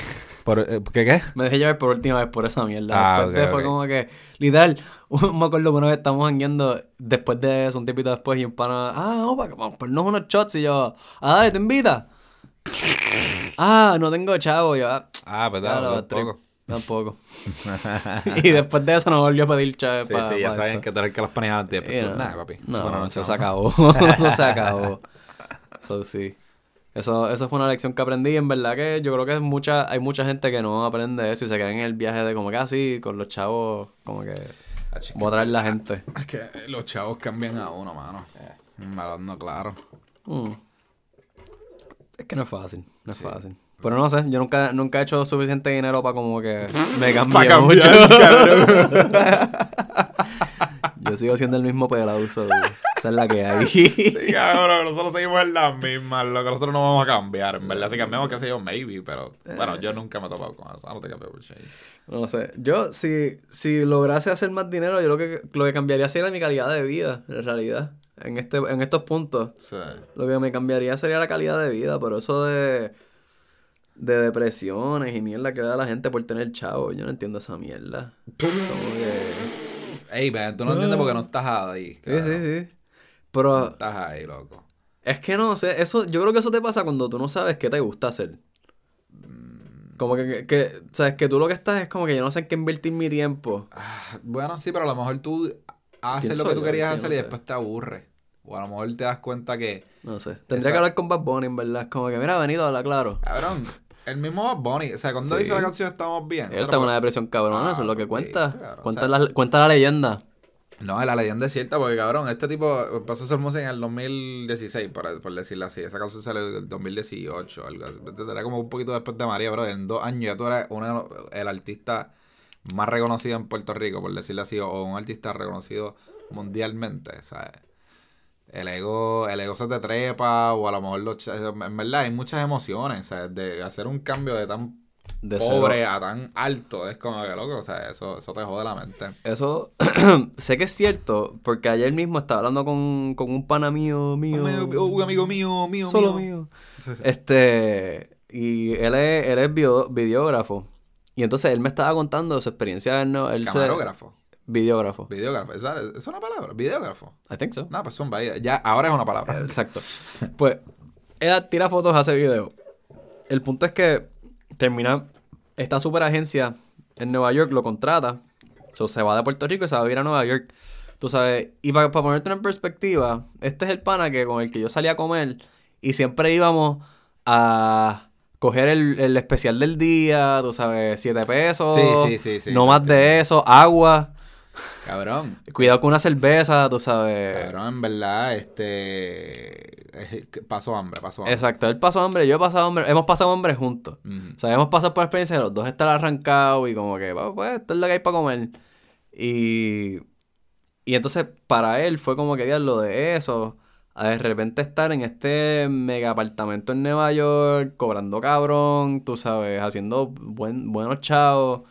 Por, eh, ¿Qué qué? Me dejé llevar por última vez por esa mierda. Ah, después de fue como que, literal, me acuerdo que una vez estamos jangueando, después de eso, un tipito después, y un pana, ah, vamos para vamos a ponernos unos shots, y yo, ah, dale, te invita. ah, no tengo chavo, yo, ah, Ah, pues claro, tampoco. Y después de eso no volvió a pedir chavo. Sí, sí, ya saben que tú eres que ponías antes. Nada, papi. No, Eso no, eso no. se acabó. eso se acabó. So, sí. Eso, eso fue una lección que aprendí. y En verdad que yo creo que mucha, hay mucha gente que no aprende eso y se queda en el viaje de como que así, con los chavos, como que Ah, voy a traer la gente. Es que los chavos cambian a uno, mano. Hablando claro. Mm. Es que no es fácil, no es fácil. Pero no sé, yo nunca, nunca he hecho suficiente dinero para como que me cambie Pa' mucho. cambiar, yo sigo siendo el mismo pelado, so, esa es la que hay. Sí, cabrón, nosotros seguimos en las mismas, lo que nosotros no vamos a cambiar, en verdad. Si cambiamos, qué sé yo, maybe, pero bueno, yo nunca me he topado con eso. Don't think I've ever changed. No sé. Yo, si, si lograse hacer más dinero, yo lo que, lo que cambiaría sería mi calidad de vida, en realidad. En, este, en estos puntos. Sí. Lo que me cambiaría sería la calidad de vida, pero eso de, de depresiones y mierda que da la gente por tener chavo, yo no entiendo esa mierda. Como que... Ey, man, tú no entiendes porque no estás ahí. Sí, sí, sí. No Pero estás ahí, loco. es que no sé, eso, yo creo que eso te pasa cuando tú no sabes qué te gusta hacer. Como que, que, sabes, que tú lo que estás es como que yo no sé en qué invertir mi tiempo. Ah, Bueno, sí, pero a lo mejor tú haces ¿Quién lo que tú yo? querías hacer no y sé. después te aburre. O a lo mejor te das cuenta que, No sé. Tendría Esa- que hablar con Bad Bunny, en verdad. Es como que, mira, venido, habla claro. cabrón, el mismo Bad Bunny, o sea, cuando Sí. hizo la canción Estamos Bien. Él está en una depresión cabrona, Ah, eso es lo que pues, cuenta. claro, o cuenta, sea- la, cuenta la leyenda. No, la leyenda es cierta porque, cabrón, este tipo empezó a hacer música en el 2016, por, por decirlo así. Esa canción salió en el 2018, algo así. Era como un poquito después de María, bro. En dos años ya tú eres uno el artista más reconocido en Puerto Rico, por decirlo así, o un artista reconocido mundialmente, ¿sabes? El ego, el ego se te trepa, o a lo mejor los... En verdad, hay muchas emociones, ¿sabes? De hacer un cambio de tan De pobre cero. a tan alto. Es como que loco, o sea, eso, eso te jode la mente. Eso sé que es cierto, porque ayer mismo estaba hablando con, con un pana mío, mío. Un amigo, un amigo mío, mío, solo mío. mío. Este, y él es, él es video- videógrafo. Y entonces él me estaba contando su experiencia en no, él se- Camarógrafo. Videógrafo. Videógrafo. ¿Esa ¿Es una palabra? Videógrafo. I think so. No, pues son bahía. Ya, ahora es una palabra. Exacto. Pues, ella tira fotos, hace videos. El punto es que termina esta super agencia en Nueva York, lo contrata. So, se va de Puerto Rico y se va a ir a Nueva York. Tú sabes, y para, para ponerte en perspectiva, este es el pana que con el que yo salía a comer y siempre íbamos a coger el, el especial del día, tú sabes, 7 pesos. Sí, sí, sí, sí, No más de eso, agua. Cabrón. Cuidado con una cerveza, tú sabes. Cabrón, en verdad, este. Pasó hambre, pasó hambre. Exacto, él pasó hambre, yo he pasado hambre, hemos pasado hambre juntos. Ujú. O sea, hemos pasado por la experiencia de los dos estar arrancados y como que, "Pues, pues, esto es lo que hay para comer. Y, y entonces para él fue como que lo de eso, a de repente estar en este mega apartamento en Nueva York, cobrando cabrón, tú sabes, haciendo buen, buenos chavos.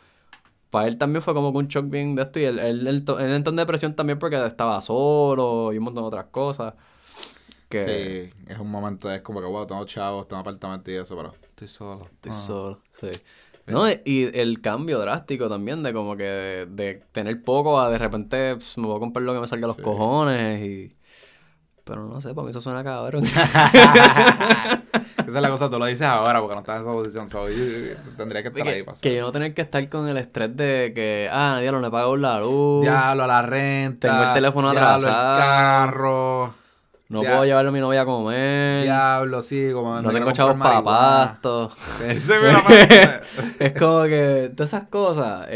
Para él también fue como que un shock bien de esto y él, él, él, él entró en depresión también porque estaba solo y un montón de otras cosas. Que Sí, es un momento, es como que, wow, tengo chavos, tengo apartamento y eso, pero estoy solo. Estoy Ah. solo, sí. No, y- y el cambio drástico también de como que de, de tener poco a de repente pues, me voy a comprar lo que me salga a los Sí. cojones y... Pero no sé, para mí eso suena cabrón. Esa es la cosa, tú lo dices ahora porque no estás en esa posición. So, yo- yo- tendría que estar ahí que, para que yo no tener que estar con el estrés de que, ah, diablo, no he pagado la luz. Diablo, la renta. Tengo el teléfono diablo, atrasado. el carro. no puedo llevarlo a mi novia a comer. Diablo, sí, como no tengo chavos para pasto. Es como que todas esas cosas,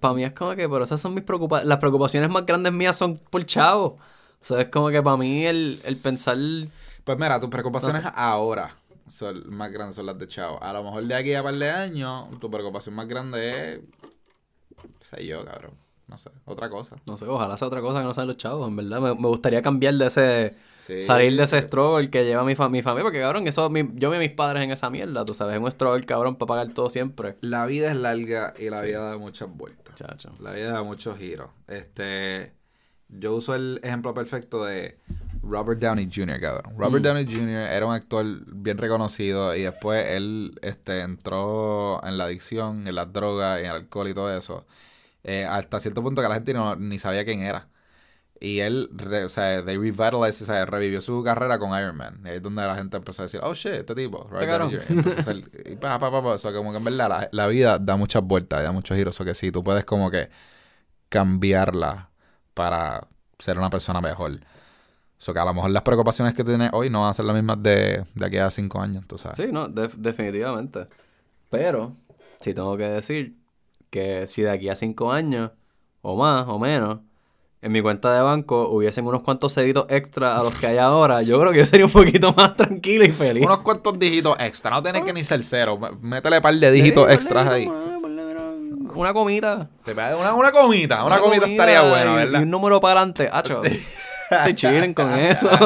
para mí es como que, pero esas son mis preocupaciones, las preocupaciones más grandes mías son por chavo. O sea, es como que para mí el, el pensar, Pues mira, tus preocupaciones ahora son más grandes son las de chavo. A lo mejor de aquí a par de años, tu preocupación más grande es. sé yo, cabrón. No sé, otra cosa. no sé, ojalá sea otra cosa que no sean los chavos, en verdad. Me, me gustaría cambiar de ese, Sí, salir de ese sí. struggle que lleva mi, fa- mi familia, porque cabrón, eso, mi- yo vi a mis padres en esa mierda, tú sabes, es un struggle cabrón para pagar todo siempre. La vida es larga y la vida da muchas vueltas. Chacho. La vida da muchos giros. Este. Yo uso el ejemplo perfecto de Robert Downey Jr., cabrón. Robert Mm. Downey Jr. era un actor bien reconocido y después él este, entró en la adicción, en las drogas, en el alcohol y todo eso. eh, hasta cierto punto que la gente no- ni sabía quién era. Y él, re- o sea, they revitalized, o sea, revivió su carrera con Iron Man. Y ahí es donde la gente empezó a decir, oh shit, este tipo, Robert Downey. Jr. A hacer- y pa, pa, pa, pa. O sea, como que en verdad la, la vida da muchas vueltas, da muchos giros. O que sí, tú puedes como que cambiarla para ser una persona mejor. O sea, que a lo mejor las preocupaciones que tienes hoy no van a ser las mismas de, de aquí a cinco años, tú sabes. Sí, no, def- definitivamente. Pero, sí tengo que decir que si de aquí a cinco años, o más, o menos, en mi cuenta de banco hubiesen unos cuantos ceritos extra a los que hay ahora, yo creo que yo sería un poquito más tranquilo y feliz. Unos cuantos dígitos extra, no tienes que ni ser cero. Métele un par de dígitos Sí, extras ahí. Una comita. Una, una comita, una, comita, estaría buena, Y ¿verdad? un número para adelante. estoy chilling con eso.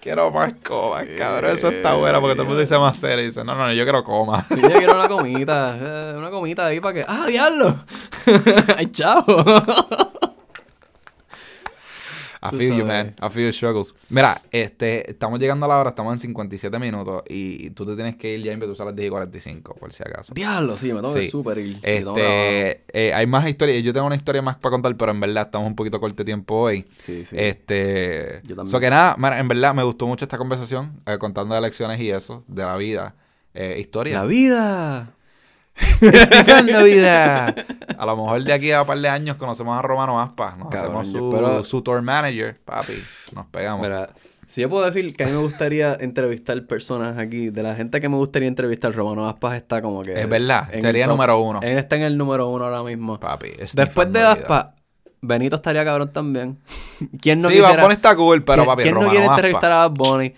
Quiero más comas, cabrón. Eso está bueno porque todo el mundo dice más serio y dice, no, no, no, yo quiero coma. Yo quiero una comita. eh, Una comita ahí para que. ¡Ah, diablo! ¡Ay, chavo! I Tú feel you, man. I feel your struggles. Mira, este, estamos llegando a la hora, estamos en 57 minutos y tú te tienes que ir ya y empezar a las 10 y 45, por si acaso. Diablo, sí, me tengo Sí. súper ir. Este, eh, hay más historias. Yo tengo una historia más para contar, pero en verdad estamos un poquito corto de tiempo hoy. Sí, sí. Este, Yo también. so que nada, en verdad me gustó mucho esta conversación, eh, contando de lecciones y eso, de la vida, eh, historia. ¡La vida! Estifando vida. A lo mejor de aquí a un par de años conocemos a Romano Aspa, nos Cabrón, hacemos su, espero- su tour manager, papi, nos pegamos. Mira, si yo puedo decir que a mí me gustaría entrevistar personas aquí, de la gente que me gustaría entrevistar, Romano Aspas está como que. Es verdad, sería número uno. Él está en el número uno ahora mismo. Papi, Después de. Aspas, Benito estaría cabrón también. ¿Quién no sí, Bad quisiera, Bunny está cool, pero ¿quién, papi, quién no quiere Aspa. entrevistar a Bad Bunny?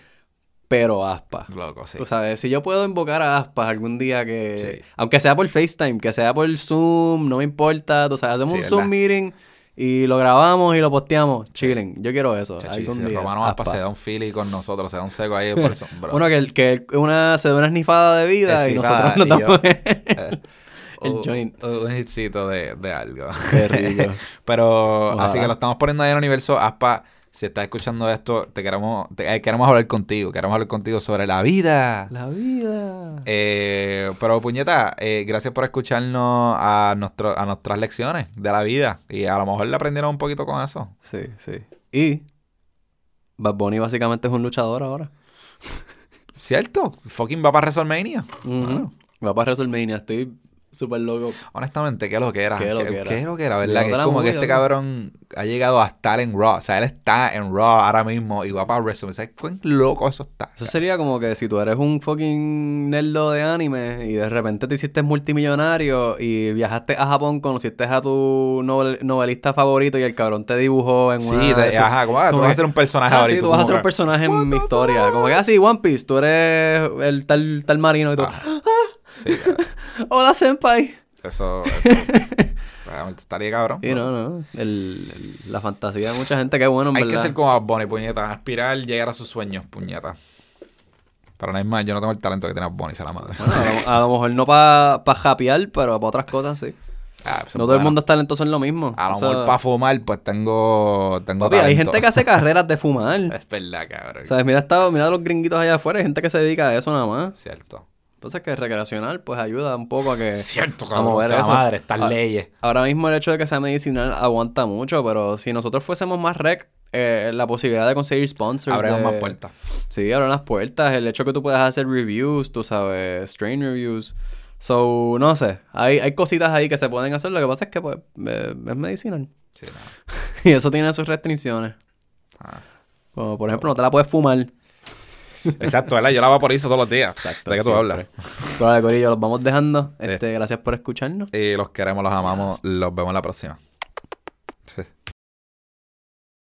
Pero Aspas. Loco, sí. Tú sabes, si yo puedo invocar a Aspas algún día que... Sí. Aunque sea por FaceTime, que sea por Zoom, no me importa. Tú sabes, hacemos Sí, un. Zoom meeting y lo grabamos y lo posteamos. Chilling. Yo quiero eso. Chachi, algún si día. Romano Aspa. se da un fili con nosotros, se da un seco ahí por eso. Bueno, que, que una, se dé una snifada de vida y nosotros nos damos Eh, el un- joint. Un hitcito de, de algo. Qué rico. Pero Ojalá. así que lo estamos poniendo ahí en el universo. Aspa, si estás escuchando esto, te queremos, te- eh, queremos hablar contigo. Queremos hablar contigo sobre la vida. La vida. Eh, pero puñeta, eh, gracias por escucharnos a, nuestro, a nuestras lecciones de la vida. Y a lo mejor le aprendieron un poquito con eso. Sí, sí. Y Bad Bunny básicamente es un luchador ahora. ¿Cierto? Fucking va para WrestleMania. Va para WrestleMania. Estoy súper loco. Honestamente, ¿qué lo que era? ¿Qué lo que era? ¿Qué es lo que era, verdad? Que es como que este cabrón ha llegado a estar en Raw. O sea, él está en Raw ahora mismo y va para WrestleMania. ¿Sabes cuán loco eso está? Eso sería como que si tú eres un fucking nerdo de anime y de repente te hiciste multimillonario y viajaste a Japón, conociste a tu novel- novelista favorito y el cabrón te dibujó en una... Sí, te- sus- ajá, como, ah, tú vas a ser un personaje Ah, ahorita. sí, tú vas a ser un personaje en mi historia. Como que así, One Piece, tú eres el tal, tal marino y tú... Sí. Hola, senpai. eso, eso estaría cabrón. Sí, no, no. El- el- la fantasía de mucha gente, qué bueno, en Hay verdad. que ser como Bad Bunny, puñeta. Aspirar, llegar a sus sueños, puñeta. Pero no hay más, yo no tengo el talento que tiene Bad Bunny, sea la madre. Bueno, a, lo, a lo mejor no para pa japear, pero para otras cosas sí. Ah, pues, No todo el mundo es talentoso en lo mismo. A lo O sea, mejor para fumar, pues tengo, tengo papi, hay gente que hace carreras de fumar. Es verdad, cabrón. ¿Sabes? Mira, está, mira los gringuitos allá afuera, hay gente que se dedica a eso nada más. Cierto. Entonces que recreacional pues ayuda un poco a que... Cierto, a cabrón. mover sea la eso. madre, estas Ah, leyes. Ahora mismo el hecho de que sea medicinal aguanta mucho, pero si nosotros fuésemos más rec, eh, la posibilidad de conseguir sponsors... Abrimos de- más puertas. Sí, abren las puertas. El hecho que tú puedas hacer reviews, tú sabes, strain reviews. So, no sé. Hay, hay cositas ahí que se pueden hacer. Lo que pasa es que pues, eh, es medicinal. Sí, no. Y eso tiene sus restricciones. Ah. Como por ejemplo, no te la puedes fumar. Exacto, ¿verdad? Yo la vaporizo todos los días. ¿De qué tú hablas? Pero, Corillo, los vamos dejando. Eh. Este, gracias por escucharnos. Y los queremos, los amamos. Los vemos la próxima.